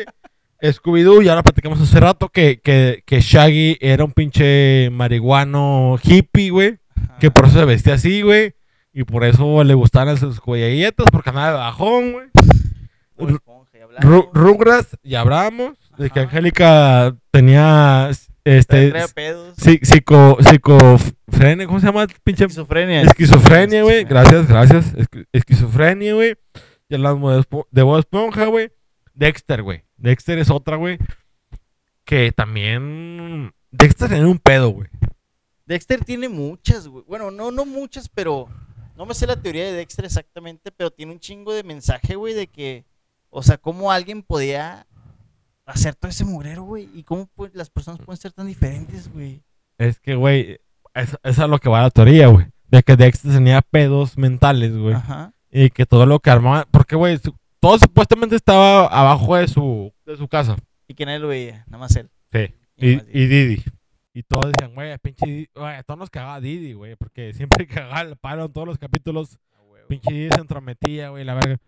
Scooby-Doo, ya lo platicamos hace rato que, que, que Shaggy era un pinche marihuano hippie, güey. Que por eso se vestía así, güey. Y por eso le gustaban sus cuelletas, porque andaba de bajón, güey. Ru- Rugrats, ya hablamos. De que. Angélica tenía este psico, psicofrenia, ¿cómo se llama? Pinche Esquizofrenia. esquizofrenia, güey. Gracias, gracias. Esqui- Esquizofrenia, güey. Ya hablamos de, Bob Esponja, güey. Dexter, güey. Dexter es otra, güey. Que también. Dexter tenía un pedo, güey. Dexter tiene muchas, güey. Bueno, no, no muchas, pero no me sé la teoría de Dexter exactamente, pero tiene un chingo de mensaje, güey, de que, o sea, cómo alguien podía hacer todo ese mugrero, güey, y cómo las personas pueden ser tan diferentes, güey. Es que, güey. es- Esa es lo que va la teoría, güey. De que Dexter tenía pedos mentales, güey. Ajá. Y que todo lo que armaba. Porque, güey, todo supuestamente estaba abajo de su, de su casa. Y que nadie lo veía, nada más él. Sí. Y Y, Didi. y Didi. Y todos decían, güey, pinche Didi. Güey, a todos nos cagaba Didi, güey. Porque siempre <laughs> cagaba el palo en todos los capítulos. Pinche Didi se entrometía, güey, la verga.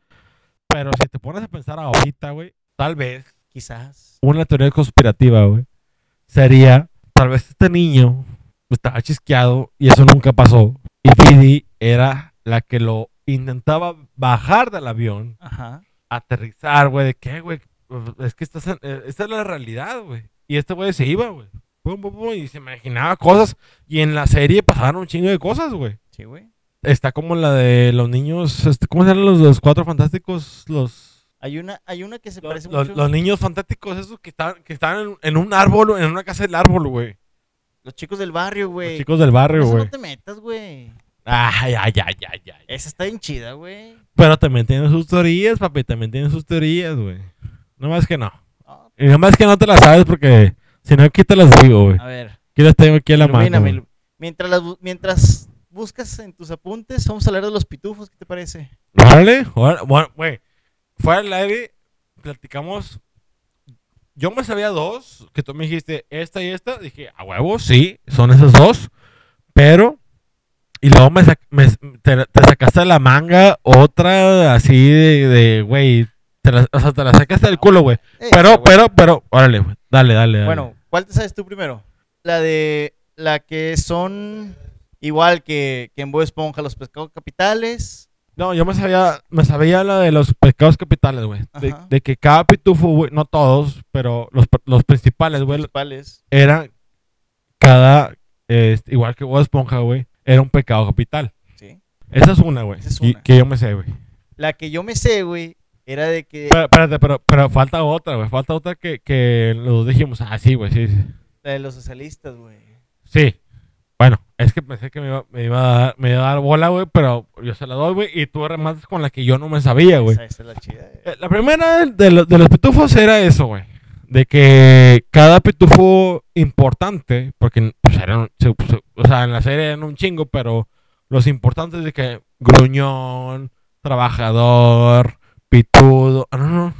Pero si te pones a pensar ahorita, güey, tal vez Quizás. una teoría conspirativa, güey, sería, tal vez este niño estaba chisqueado y eso nunca pasó. Y Didi era la que lo intentaba bajar del avión, Ajá. aterrizar, güey, de qué, güey, es que en- eh, esta es la realidad, güey. Y este güey se iba, güey. Y se imaginaba cosas. Y en la serie pasaron un chingo de cosas, güey. Sí, güey. Está como la de los niños, este, ¿cómo se llaman los, los cuatro fantásticos? Los, Hay una, hay una que se los, parece los- mucho. los niños fantásticos, esos que están, que están en, en un árbol, en una casa del árbol, güey. Los chicos del barrio, Los güey. chicos del barrio, güey. no te metas, güey. Ay, ay, ay, ay, ay. Esa está bien chida, güey. Pero también tienen sus teorías, papi, también tienen sus teorías, güey. No más que no. Ah, Y no más que no te las sabes porque si no, aquí te las digo, güey. a ver. Aquí las tengo aquí en la mano. Mientras, las mientras buscas en tus apuntes, vamos a hablar de los pitufos, ¿qué te parece? Bueno, güey. Fue al aire, platicamos. Yo me sabía dos, que tú me dijiste esta y esta. Dije, a huevo, sí, son esas dos. Pero, y luego me, me- te, te sacaste de la manga otra así de, güey. te la- o sea, te la sacaste del culo, güey. Eh, Pero, güey. pero, pero, órale, güey. Dale, dale, dale. Bueno, ¿cuál te sabes tú primero? La de la que son igual que, que en Bob Esponja, los pescados capitales. No, yo me sabía, me sabía la de los pecados capitales, güey. De, que cada pitufo, güey, no todos, pero los, los principales, güey, principales. era cada, igual que Bob Esponja, güey, era un pecado capital. Sí. Esa es una, güey. Es. Que yo me sé, güey. La que yo me sé, güey, era de que Pero, espérate, pero, pero falta otra, güey. Falta otra que, que los dijimos. Ah, sí, güey, sí, sí. la de los socialistas, güey. Sí. Bueno, es que pensé que me iba, me iba a, dar, me iba a dar bola, güey, pero yo se la doy, güey. Y tú rematas con la que yo no me sabía, güey. Esa, esa es la chida. eh. Eh, La primera de, lo- de los pitufos era eso, güey. De que cada pitufo importante, porque pues, eran, se- se- o sea, en la serie eran un chingo, pero los importantes de que gruñón, trabajador, pitudo, ah, no, no,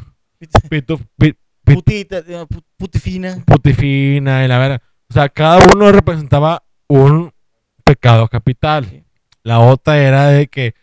pituf, pi- pit- Putita, eh, pu- putifina. putifina y la verdad. O sea, cada uno representaba un pecado capital. La otra era de que,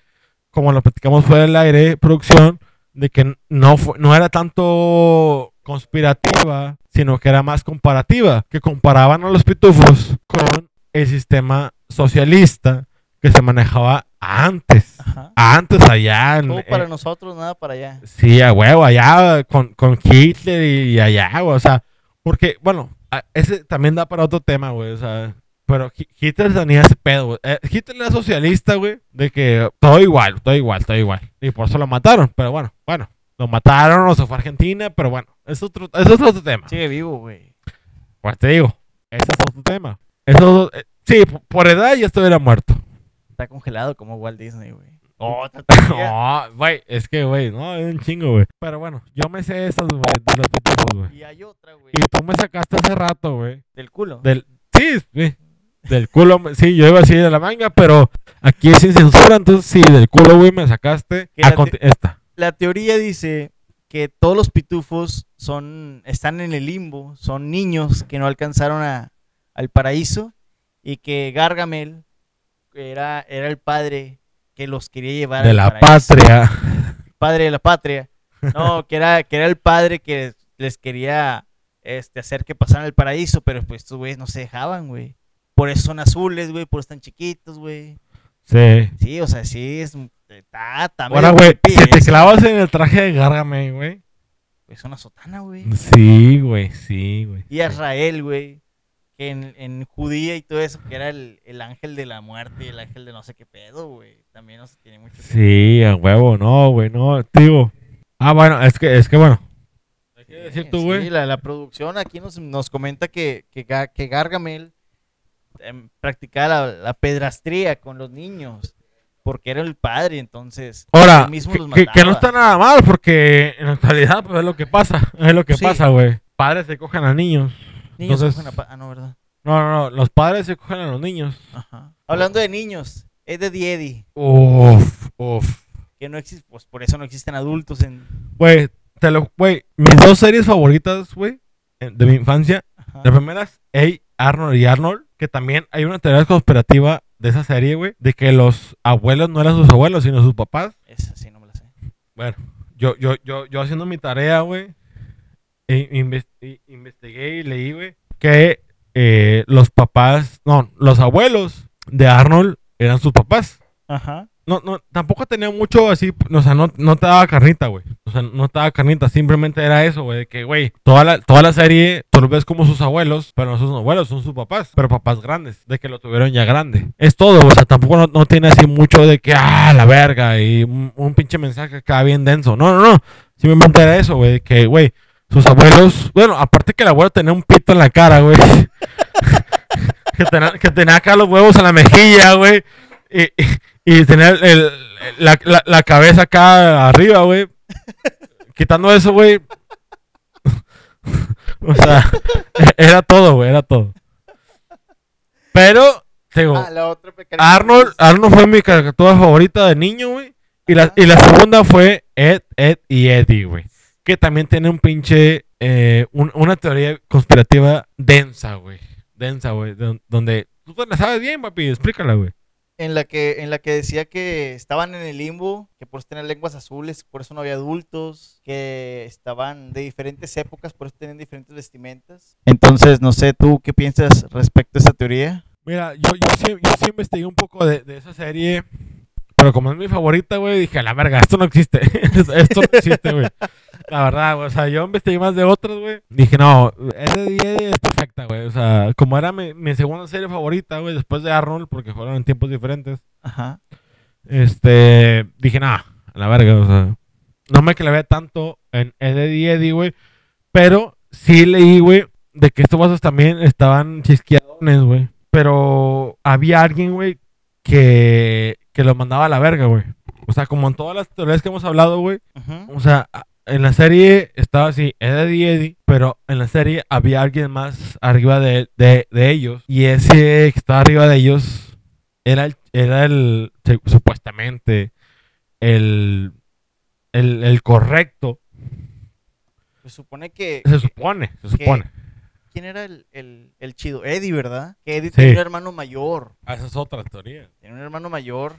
como lo platicamos fuera del aire, producción, de que no, fu- no era tanto conspirativa, sino que era más comparativa, que comparaban a los pitufos con el sistema socialista que se manejaba antes. Ajá. Antes allá. en- Todo para eh, nosotros, nada para allá. Sí, a huevo, allá con, con Hitler y, allá, güey. O sea, porque, bueno, ese también da para otro tema, güey. O sea, pero Hi- Hitler tenía ese pedo, güey. Eh, Hitler era socialista, güey, de que todo igual, todo igual, todo igual. Y por eso lo mataron. Pero bueno, bueno, lo mataron o se fue a Argentina, pero bueno, es otro, es otro tema. Sigue vivo, güey. Pues te digo, ese es otro tema. Eso, eh, sí, por, edad ya estuviera muerto. Está congelado como Walt Disney, güey. <laughs> Teoría. No, güey, es que, güey, no, es un chingo, güey. Pero bueno, yo me sé estas, güey, de los güey. Y hay otra, güey. Y tú me sacaste hace rato, güey. Del culo. Del, sí, sí, del culo, sí, yo iba a decir de la manga, pero aquí es sin censura, entonces sí, del culo, güey, me sacaste. Que A la conti- esta. La teoría dice que todos los pitufos son, están en el limbo, son niños que no alcanzaron a- al paraíso y que Gargamel era, era el padre que los quería llevar De al la paraíso. patria. padre de la patria. No, <laughs> que era, que era el padre que les quería este, hacer que pasaran el paraíso, pero pues estos güeyes no se dejaban, güey. Por eso son azules, güey, por eso están chiquitos, güey. Sí. Sí, o sea, sí, es... Está, está Ahora, güey, si te clavas en el traje de Gárgame, güey. Es una sotana, güey. Sí, güey, sí, güey. Y a Israel, güey, que en, en judía y todo eso, que era el, el ángel de la muerte y el ángel de no sé qué pedo, güey. También no se tiene mucho Sí, a huevo, no, güey, no, te digo. Ah, bueno, es que, es que bueno. Hay que decir tú, Sí, güey. la, la producción aquí nos, nos comenta que, que Gargamel em, practicaba la, la pedrastría con los niños, porque era el padre, entonces Ahora, mismo que, los que- que no está nada mal, porque en la actualidad, pues es lo que pasa. Es lo que Sí. pasa, güey. Padres se cogen a niños. Niños entonces- cogen a Ah, no, ¿verdad? No, no, no. Los padres se cogen a los niños. Ajá. Hablando de niños, es de Eddie, Uf, uf. que no existe, pues por eso no existen adultos en... Güey, te lo, güey, mis dos series favoritas, güey, en- de mi infancia. Ajá. La primera es Hey, Arnold y Arnold, que también hay una teoría conspirativa de esa serie, güey, de que los abuelos no eran sus abuelos, sino sus papás. Esa sí no me la sé. Bueno, yo, yo, yo, yo haciendo mi tarea, güey, e- i- investigué y leí, güey, que eh, los papás, no, los abuelos de Arnold eran sus papás. Ajá. No, no, tampoco tenía mucho así, o sea, no, no te daba carnita, güey. O sea, no te daba carnita, simplemente era eso, güey, de que, güey, toda la, toda la serie tú lo ves como sus abuelos, pero no sus abuelos, son sus papás, pero papás grandes, de que lo tuvieron ya grande. Es todo, o sea, tampoco no, no tiene así mucho de que, ah, la verga, y un, un pinche mensaje acá bien denso. No, no, no, simplemente era eso, güey, de que, güey, sus abuelos, bueno, aparte que el abuelo tenía un pito en la cara, güey. <laughs> que, tenía, que tenía acá los huevos en la mejilla, güey. Y, y, tenía el- la, la- la cabeza acá arriba, güey. Quitando eso, güey. <laughs> o sea, era todo, güey, era todo. Pero, digo, Ah, la otra pequeña- Arnold, Arnold fue mi caricatura favorita de niño, güey. Y la, y la segunda fue Ed, Ed y Eddie, güey. Que también tiene un pinche, eh, un- una teoría conspirativa densa, güey. Densa, güey. don- Donde tú te la sabes bien, papi. Explícala, güey. En la que en la que decía que estaban en el limbo, que por eso tenían lenguas azules, por eso no había adultos, que estaban de diferentes épocas, por eso tenían diferentes vestimentas. Entonces, no sé, ¿tú qué piensas respecto a esa teoría? Mira, yo, yo, sí, yo un poco de, de esa serie. Pero como es mi favorita, güey, dije, a la verga, esto no existe. <laughs> esto no existe, güey. La verdad, güey. O sea, yo investigué más de otras, güey. Dije, no, ese día es perfecta, güey. O sea, como era mi, mi segunda serie favorita, güey, después de Arnold, porque fueron en tiempos diferentes. Ajá. Este, dije, nada, a la verga, o sea, no me clavé tanto en Eddie Eddie, güey, pero sí leí, güey, de que estos vasos también estaban chisqueadones, güey, pero había alguien, güey, que, que los mandaba a la verga, güey. O sea, como en todas las teorías que hemos hablado, güey, o sea, en la serie estaba así, Eddie Eddie, pero en la serie había alguien más arriba de, de, de ellos. Y ese que estaba arriba de ellos era el, era el supuestamente, el, el, el correcto. Se supone que... Se supone, se supone. ¿Quién era el, el, el chido? Eddie, ¿verdad? Que Eddie Sí. tenía un hermano mayor. Ah, esa es otra teoría. Tenía un hermano mayor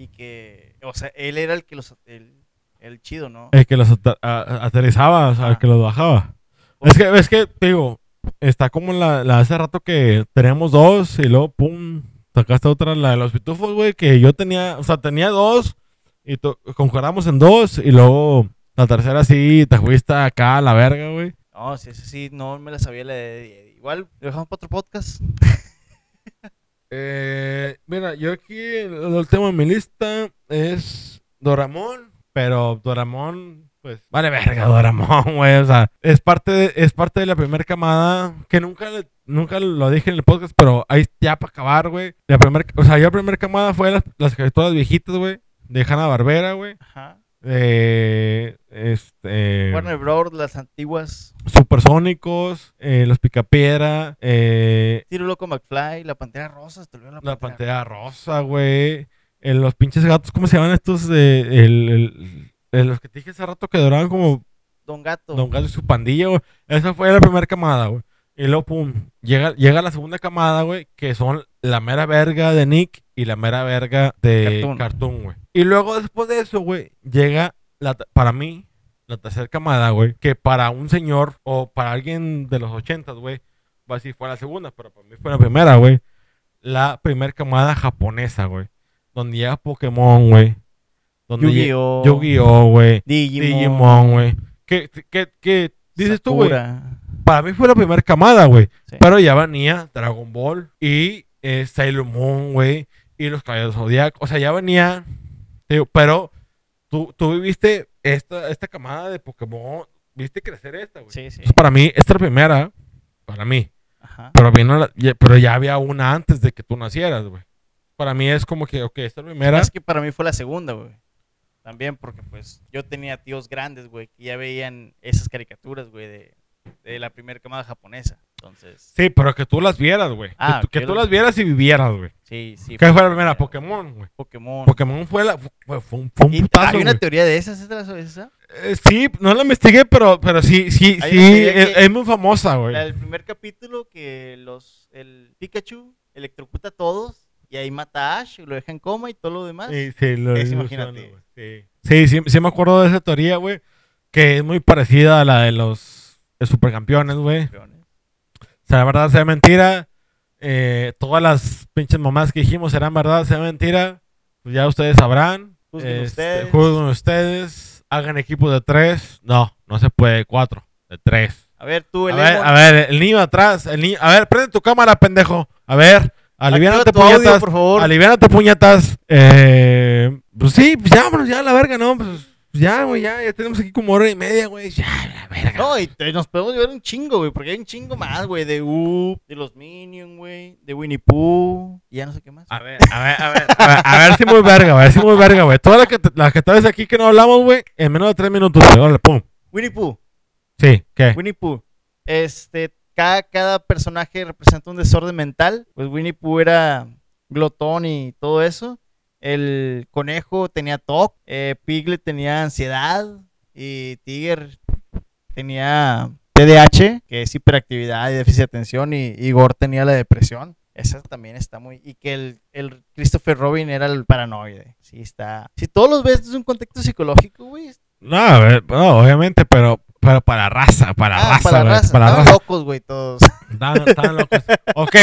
y que... O sea, él era el que los... El, el chido, ¿no? El que los aterrizaba, o sea, el que los bajaba. Es que, es que, digo, está como la, la hace rato que tenemos dos y luego, pum, sacaste otra, la de los pitufos, güey, que yo tenía, o sea, tenía dos y concordamos en dos y luego la tercera sí, te fuiste acá a la verga, güey. No, sí, sí, sí, no me la sabía la de... Igual, lo dejamos para otro podcast. <laughs> Eh, mira, yo aquí el, el último en mi lista es Doramón, pero Doramón, pues, vale verga <laughs> Doramón, güey, o sea, es parte de, es parte de la primera camada que nunca le- nunca lo dije en el podcast, pero ahí ya para acabar, güey. La primer, o sea, yo la primera camada fue las, las caricaturas viejitas, güey, de Hanna Barbera, güey, Ajá. De este Warner Bros., las antiguas. Supersónicos, eh, los Picapiedra, eh, Tiro Loco McFly, la Pantera Rosa. te olvidó La pantera rosa, güey. Eh, los pinches gatos, ¿cómo se llaman estos? Eh, el, el- el- los que te dije hace rato que duraban como Don Gato. Don Gato y su pandilla, güey. Esa fue la primera camada, güey. Y luego, pum, llega, llega la segunda camada, güey, que son la mera verga de Nick y la mera verga de Cartoon. Güey. Y luego, después de eso, güey, llega, la, para mí, la tercera camada, güey, que para un señor o para alguien de los ochentas, güey, va a decir fue la segunda, pero para mí fue la primera, güey. La primera camada japonesa, güey. Donde llega Pokémon, güey. Yu-Gi-Oh! Yu-Gi-Oh, güey. Digimon. Güey. ¿Qué, qué, qué dices tú, güey? Para mí fue la primera camada, güey. Sí. Pero ya venía Dragon Ball y eh, Sailor Moon, güey. Y los Caballeros Zodiac. O sea, ya venía. digo, pero tú, tú viviste esta, esta camada de Pokémon. Viste crecer esta, güey. Sí, sí. Entonces, para mí, esta es la primera. Para mí. Ajá. Pero, vino la- ya, pero ya había una antes de que tú nacieras, güey. Para mí es como que, ok, esta es la primera. Es que para mí fue la segunda, güey. También porque, pues, yo tenía tíos grandes, güey, que ya veían esas caricaturas, güey, de, de la primera camada japonesa. Entonces, Sí, pero que tú las vieras, güey. Ah, que tú, que tú las- vieras y vivieras, güey. sí, sí. ¿Qué fue la primera? Pokémon, güey. Pokémon. Pokémon fue la fue, fue un, fue un putazo, hay una teoría de esas, ¿esta la sabes esa? Eh, sí, no la investigué, pero, pero sí, sí, sí, es, muy famosa, güey. La del primer capítulo que los el Pikachu electrocuta a todos y ahí mata a Ash y lo deja en coma y todo lo demás. Sí, sí, lo Es, imagínate. Sí. Sí, sí, sí me acuerdo de esa teoría, güey, que es muy parecida a la de los de supercampeones, güey. O sea, la verdad sea mentira. eh, todas las pinches mamás que dijimos eran verdad, sea mentira. Pues ya ustedes sabrán. Juzguen Este, ustedes. Juzguen ustedes. Hagan equipo de tres. No, no se puede cuatro. De tres. A ver, tú, A el ver, Lemon, a ver, el niño atrás. El niño, a ver, prende tu cámara, pendejo. A ver, aliviánate tu audio, puñetas. por favor. Aliviánate puñetas. Eh, pues sí, pues ya, vámonos ya a la verga, ¿no? Pues ya, güey, ya, ya tenemos aquí como hora y media, güey. Ya, la verga. No, y te- nos podemos llevar un chingo, güey, porque hay un chingo más, güey, de Up, de los Minions, güey, de Winnie Pooh, y ya no sé qué más. A ver, a ver, a ver, a ver, a ver si muy verga, a ver si muy verga, güey. Todas las que, las que tal vez aquí que no hablamos, güey, en menos de tres minutos, güey. Órale, pum. Winnie Pooh, Sí, ¿qué? Winnie Pooh. Este, cada, cada personaje representa un desorden mental. Pues Winnie Pooh era glotón y todo eso. El conejo tenía TOC, eh, Piglet tenía ansiedad y Tiger tenía TDAH, que es hiperactividad y déficit de atención, y Igor tenía la depresión. Esa también está muy... Y que el, el Christopher Robin era el paranoide. Sí, está... Si todos los ves desde un contexto psicológico, güey. No, a ver, no, obviamente, pero, pero para raza, para Ah, raza, para raza. para Estaban raza. locos, güey, todos. Estaban- estaban locos. <laughs> Ok,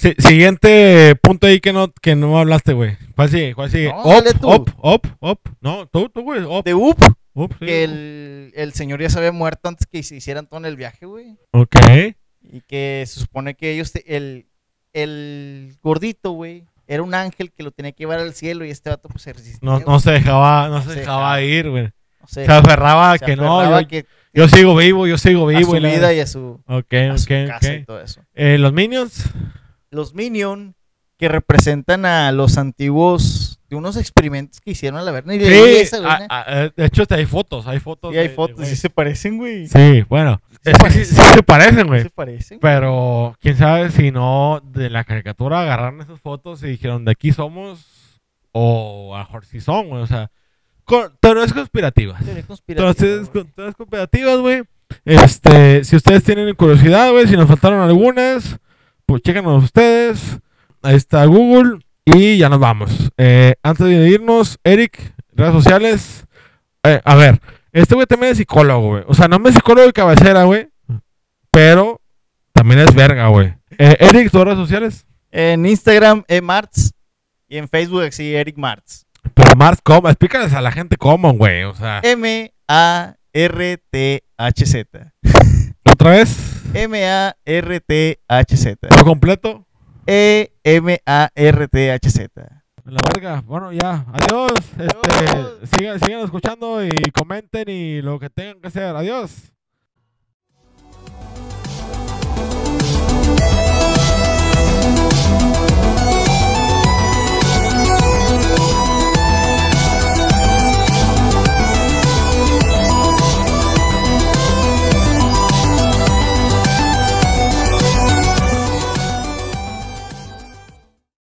si- siguiente punto ahí que no, que no hablaste, güey. ¿Cuál sigue? ¿Cuál sigue? No, up, up, up. No, tú, tú, güey. Up, De Up, up, sí. que el, el señor ya se había muerto antes que se hicieran todo en el viaje, güey. Ok. Y que se supone que ellos, te- el, el gordito, güey, era un ángel que lo tenía que llevar al cielo y este vato pues se resistía. No, no se dejaba, no se se dejaba dejaba. ir, güey. No Se aferraba a que no, yo, que- yo sigo vivo, yo sigo a vivo. su y la- vida y a su, Ok, a su ok, casa y ok. todo eso. Eh, Los Minions. Los Minion, que representan a los antiguos, de unos experimentos que hicieron a la verga. Y Sí, esa, ah, ¿no? ah, eh, de hecho, hay fotos, hay fotos. Sí, hay de- fotos, de- sí se parecen, güey. Sí, bueno. Se Es que sí, parecen. sí se parecen, Sí güey. se parecen. Pero quién sabe si no de la caricatura agarraron esas fotos y dijeron de aquí somos o a sí son, güey. O sea, teorías conspirativas. Teoría conspirativa, Entonces, güey. con teorías conspirativas, güey. Este, si ustedes tienen curiosidad, güey, si nos faltaron algunas, pues chécanos ustedes. Ahí está Google y ya nos vamos. Eh, antes de irnos, Eric, redes sociales. Eh, a ver, este güey también es psicólogo, güey. O sea, no es psicólogo de cabecera, güey. Pero también es verga, güey. Eh, Eric, tus redes sociales. En Instagram, E Martz. Y en Facebook, sí, Eric Martz. Pero Mars, ¿cómo? Explícales a la gente cómo, güey. O sea, M-A-R-T-H-Z. otra vez. M-A-R-T-H-Z. Por completo. E E-M-A-R-T-H-Z. La verga. Bueno, ya. Adiós. Adiós. Este, sigan, sigan escuchando y comenten y lo que tengan que hacer. Adiós.